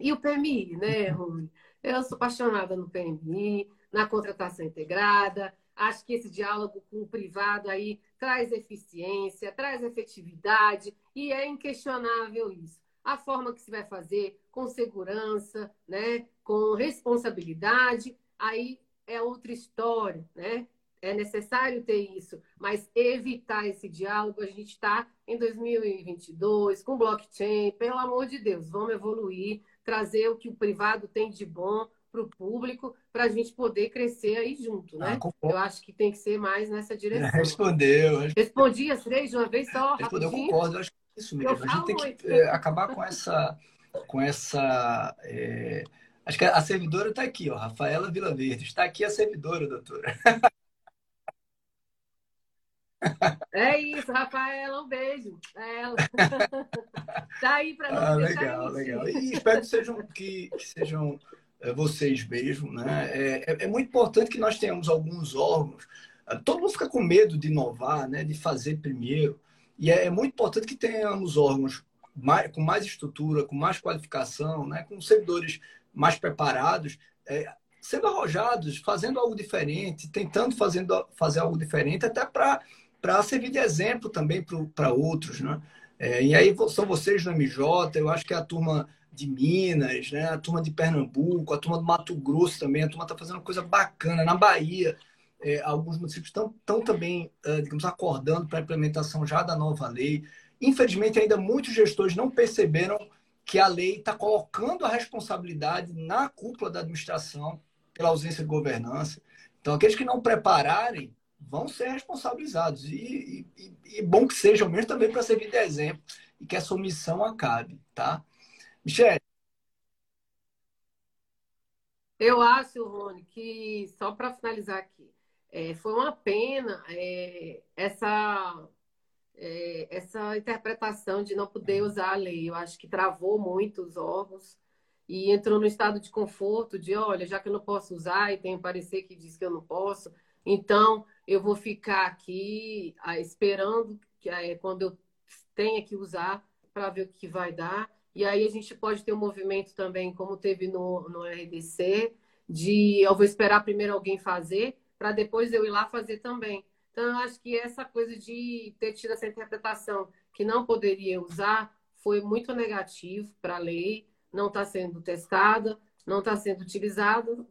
E o PMI, né, Rui? Eu sou apaixonada no PMI, na contratação integrada, Acho que esse diálogo com o privado aí traz eficiência, traz efetividade e é inquestionável isso. A forma que se vai fazer com segurança, né, com responsabilidade, aí é outra história, né? é necessário ter isso, mas evitar esse diálogo, a gente está em 2022 com blockchain, pelo amor de Deus, vamos evoluir, trazer o que o privado tem de bom para o público, para a gente poder crescer aí junto, né? Ah, eu acho que tem que ser mais nessa direção. Respondeu. Respondi as três de uma vez só, Respondeu, rapidinho. concordo. Eu acho que é isso mesmo. a gente tem que é, acabar com essa... Com essa é... Acho que a servidora está aqui, ó, Rafaela Vila Verde. Está aqui a servidora, doutora. É isso, Rafaela, um beijo. É ela. tá aí para nós. Ah, legal, legal. E espero que sejam, que, que sejam vocês mesmo, né? É, é, é, muito importante que nós tenhamos alguns órgãos. Todo mundo fica com medo de inovar, né? De fazer primeiro. E é, é muito importante que tenhamos órgãos mais, com mais estrutura, com mais qualificação, né? Com servidores mais preparados, é, sendo arrojados, fazendo algo diferente, tentando fazendo, fazer algo diferente, até para servir de exemplo também para outros, né? É, e aí são vocês no MJ, eu acho que é a turma de Minas, né? a turma de Pernambuco, a turma do Mato Grosso também, a turma está fazendo coisa bacana. Na Bahia, é, alguns municípios estão também, é, digamos, acordando para a implementação já da nova lei. Infelizmente, ainda muitos gestores não perceberam que a lei está colocando a responsabilidade na cúpula da administração pela ausência de governança. Então, aqueles que não prepararem vão ser responsabilizados. E, e, e bom que sejam mesmo também para servir de exemplo e que essa omissão acabe, tá? Michele. Eu acho, Rony, que só para finalizar aqui, é, foi uma pena é, essa, é, essa interpretação de não poder uhum. usar a lei. Eu acho que travou muito os órgãos e entrou no estado de conforto de, olha, já que eu não posso usar e tem um parecer que diz que eu não posso, então eu vou ficar aqui ah, esperando que, é, quando eu tenha que usar para ver o que vai dar. E aí a gente pode ter um movimento também, como teve no, no RDC, de eu vou esperar primeiro alguém fazer, para depois eu ir lá fazer também. Então, eu acho que essa coisa de ter tido essa interpretação que não poderia usar foi muito negativo para a lei, não está sendo testada, não está sendo utilizado.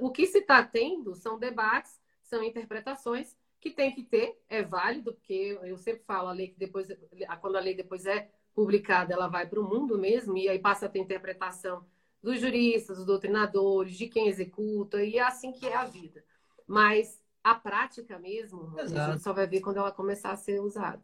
O que se está tendo são debates são interpretações que tem que ter, é válido, porque eu sempre falo, a lei que depois, quando a lei depois é publicada, ela vai para o mundo mesmo, e aí passa a ter interpretação dos juristas, dos doutrinadores, de quem executa, e é assim que é a vida. Mas a prática mesmo, Exato. a gente só vai ver quando ela começar a ser usada.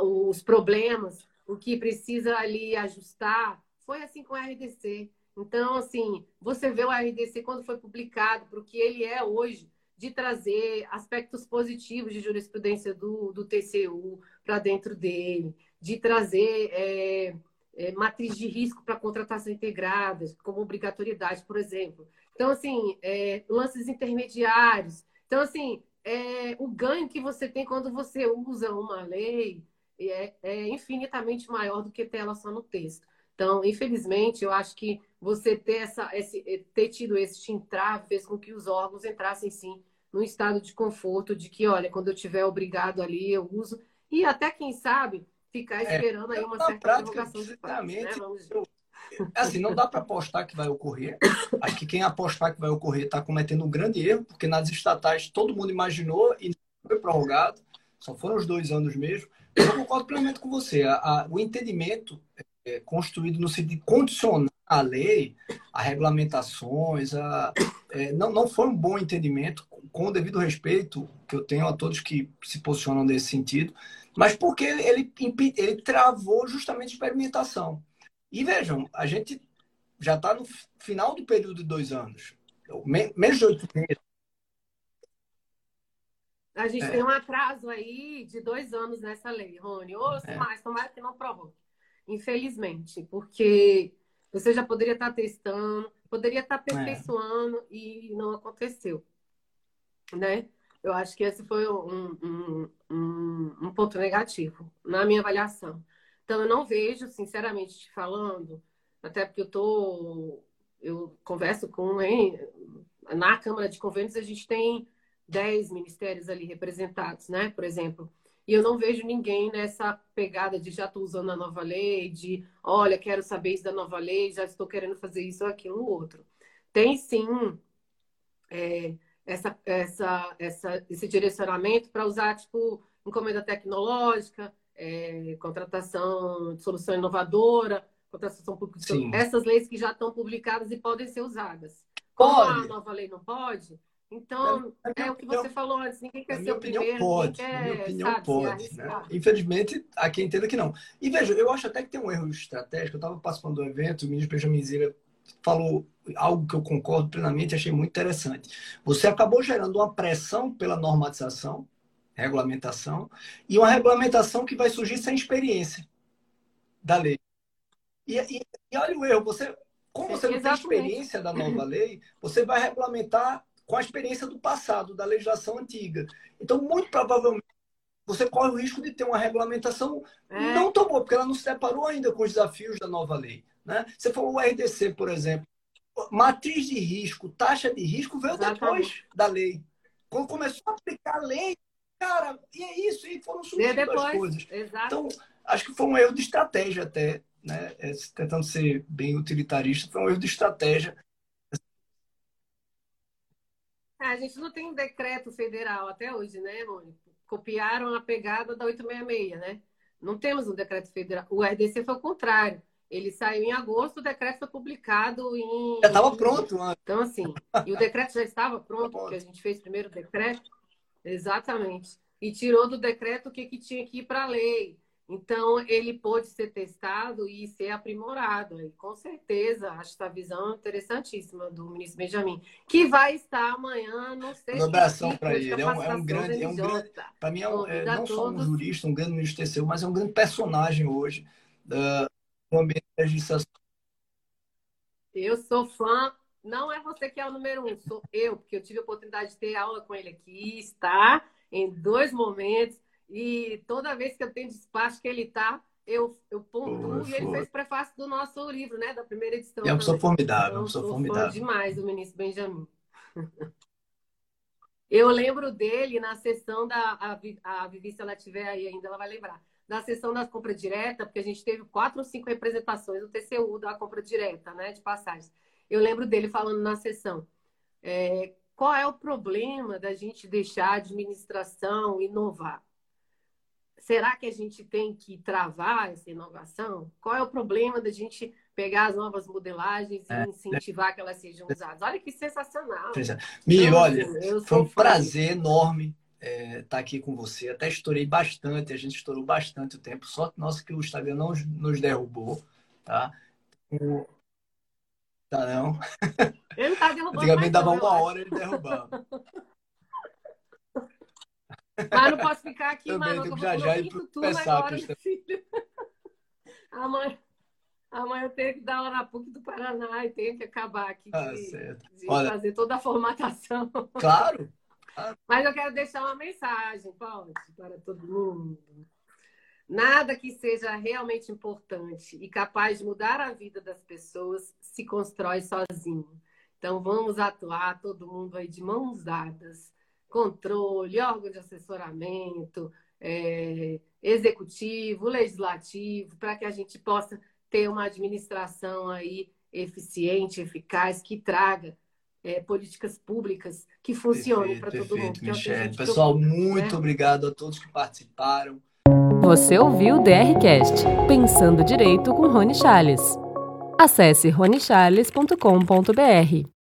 Os problemas, o que precisa ali ajustar, foi assim com a RDC. Então, assim, você vê o RDC quando foi publicado, para o que ele é hoje, de trazer aspectos positivos de jurisprudência do, do TCU para dentro dele, de trazer é, é, matriz de risco para contratação integrada, como obrigatoriedade, por exemplo. Então, assim, é, lances intermediários. Então, assim, é, o ganho que você tem quando você usa uma lei é, é infinitamente maior do que ter ela só no texto. Então, infelizmente, eu acho que você ter, essa, esse, ter tido esse entrave fez com que os órgãos entrassem sim num estado de conforto de que, olha, quando eu tiver obrigado ali, eu uso. E até, quem sabe, ficar é, esperando é, aí uma certa prática, de prazo, né? Vamos eu, assim, não dá para apostar que vai ocorrer. Acho que quem apostar que vai ocorrer está cometendo um grande erro, porque nas estatais todo mundo imaginou e não foi prorrogado. Só foram os dois anos mesmo. Eu concordo plenamente com você. A, a, o entendimento é, construído no sentido de condicionar a lei, a regulamentações, a, é, não, não foi um bom entendimento, com o devido respeito que eu tenho a todos que se posicionam nesse sentido, mas porque ele, ele, travou justamente a experimentação. E vejam, a gente já está no final do período de dois anos, menos de oito meses. A gente é. tem um atraso aí de dois anos nessa lei, Rony. Ou se é. mais, tomara que não prorrogue. Infelizmente, porque você já poderia estar testando, poderia estar é. aperfeiçoando é. e não aconteceu. Né? Eu acho que esse foi um, um, um, um, ponto negativo na minha avaliação. Então, eu não vejo, sinceramente te falando, até porque eu tô, eu converso com hein, na Câmara de Convênios a gente tem 10 ministérios ali representados, né? Por exemplo, e eu não vejo ninguém nessa pegada de já estou usando a nova lei, de olha, quero saber isso da nova lei, já estou querendo fazer isso, aquilo, outro. Tem sim é, essa, essa, essa, esse direcionamento para usar, tipo, encomenda tecnológica, é, contratação de solução inovadora, contratação pública. Essas leis que já estão publicadas e podem ser usadas. Como pode. a nova lei não pode, então, é, é o que você falou antes, ninguém quer ser o opinião, primeiro. Pode, quer, na minha opinião, sabe, pode. Né? Infelizmente, há quem entenda que não. E veja, eu acho até que tem um erro estratégico. Eu estava participando do evento, o ministro Benjamin Zira falou algo que eu concordo plenamente, achei muito interessante. Você acabou gerando uma pressão pela normatização, regulamentação, e uma regulamentação que vai surgir sem experiência da lei. E, e, e olha o erro, você, como você não tem experiência da nova lei, você vai regulamentar com a experiência do passado, da legislação antiga. Então, muito provavelmente, você corre o risco de ter uma regulamentação é. não tão boa, porque ela não se deparou ainda com os desafios da nova lei. Né? Você falou o RDC, por exemplo. Matriz de risco, taxa de risco veio Exatamente. depois da lei. Quando começou a aplicar a lei, cara, e é isso, e foram surgindo as coisas. Exato. Então, acho que foi um erro de estratégia até, né? É, tentando ser bem utilitarista, foi um erro de estratégia é, a gente não tem um decreto federal até hoje, né, Mônica? Copiaram a pegada da 866, né? Não temos um decreto federal. O RDC foi o contrário. Ele saiu em agosto, o decreto foi publicado em. Já estava pronto, mano. Então, assim, e o decreto já estava pronto, porque a gente fez primeiro o decreto. Exatamente. E tirou do decreto o que, que tinha que ir para a lei. Então, ele pode ser testado e ser aprimorado. E, com certeza, acho essa visão interessantíssima do ministro Benjamin, que vai estar amanhã no sexto. Um abração para ele. É um, é um, grande. É um grande para mim, é, um, é não só um jurista, um grande ministro TCU, mas é um grande personagem hoje do ambiente legislação. Eu sou fã. Não é você que é o número um, sou eu, porque eu tive a oportunidade de ter aula com ele aqui, está em dois momentos e toda vez que eu tenho despacho que ele tá, eu, eu pontuo. e ele fez prefácio do nosso livro, né? Da primeira edição. É uma pessoa formidável, então, uma pessoa formidável. demais o ministro Benjamin. eu lembro dele na sessão da. A, a Vivi, se ela tiver aí ainda, ela vai lembrar. Na sessão da compra direta, porque a gente teve quatro ou cinco representações do TCU da compra direta, né? De passagens. Eu lembro dele falando na sessão. É, qual é o problema da gente deixar a administração inovar? Será que a gente tem que travar essa inovação? Qual é o problema da gente pegar as novas modelagens e é, incentivar que elas sejam usadas? Olha que sensacional. Mi, então, olha, assim, foi um prazer enorme é, tá aqui com você. Até estourei bastante, a gente estourou bastante o tempo. Sorte nossa que o Instagram não nos derrubou, tá? O... Tá não? Ele tá derrubando. Antigamente dava uma hora ele derrubava. Mas não posso ficar aqui, Também, mano. Eu já já ir pro agora, filho. Amanhã, amanhã eu tenho que dar aula na PUC do Paraná e tenho que acabar aqui ah, de, de Olha, fazer toda a formatação. Claro. Mas eu quero deixar uma mensagem, pode, para todo mundo. Nada que seja realmente importante e capaz de mudar a vida das pessoas se constrói sozinho. Então vamos atuar todo mundo aí de mãos dadas controle, órgão de assessoramento, é, executivo, legislativo, para que a gente possa ter uma administração aí eficiente, eficaz, que traga é, políticas públicas que funcionem para todo mundo. É Pessoal, muito né? obrigado a todos que participaram. Você ouviu o DRCast, Pensando Direito com Rony Charles. Acesse ronichales.com.br.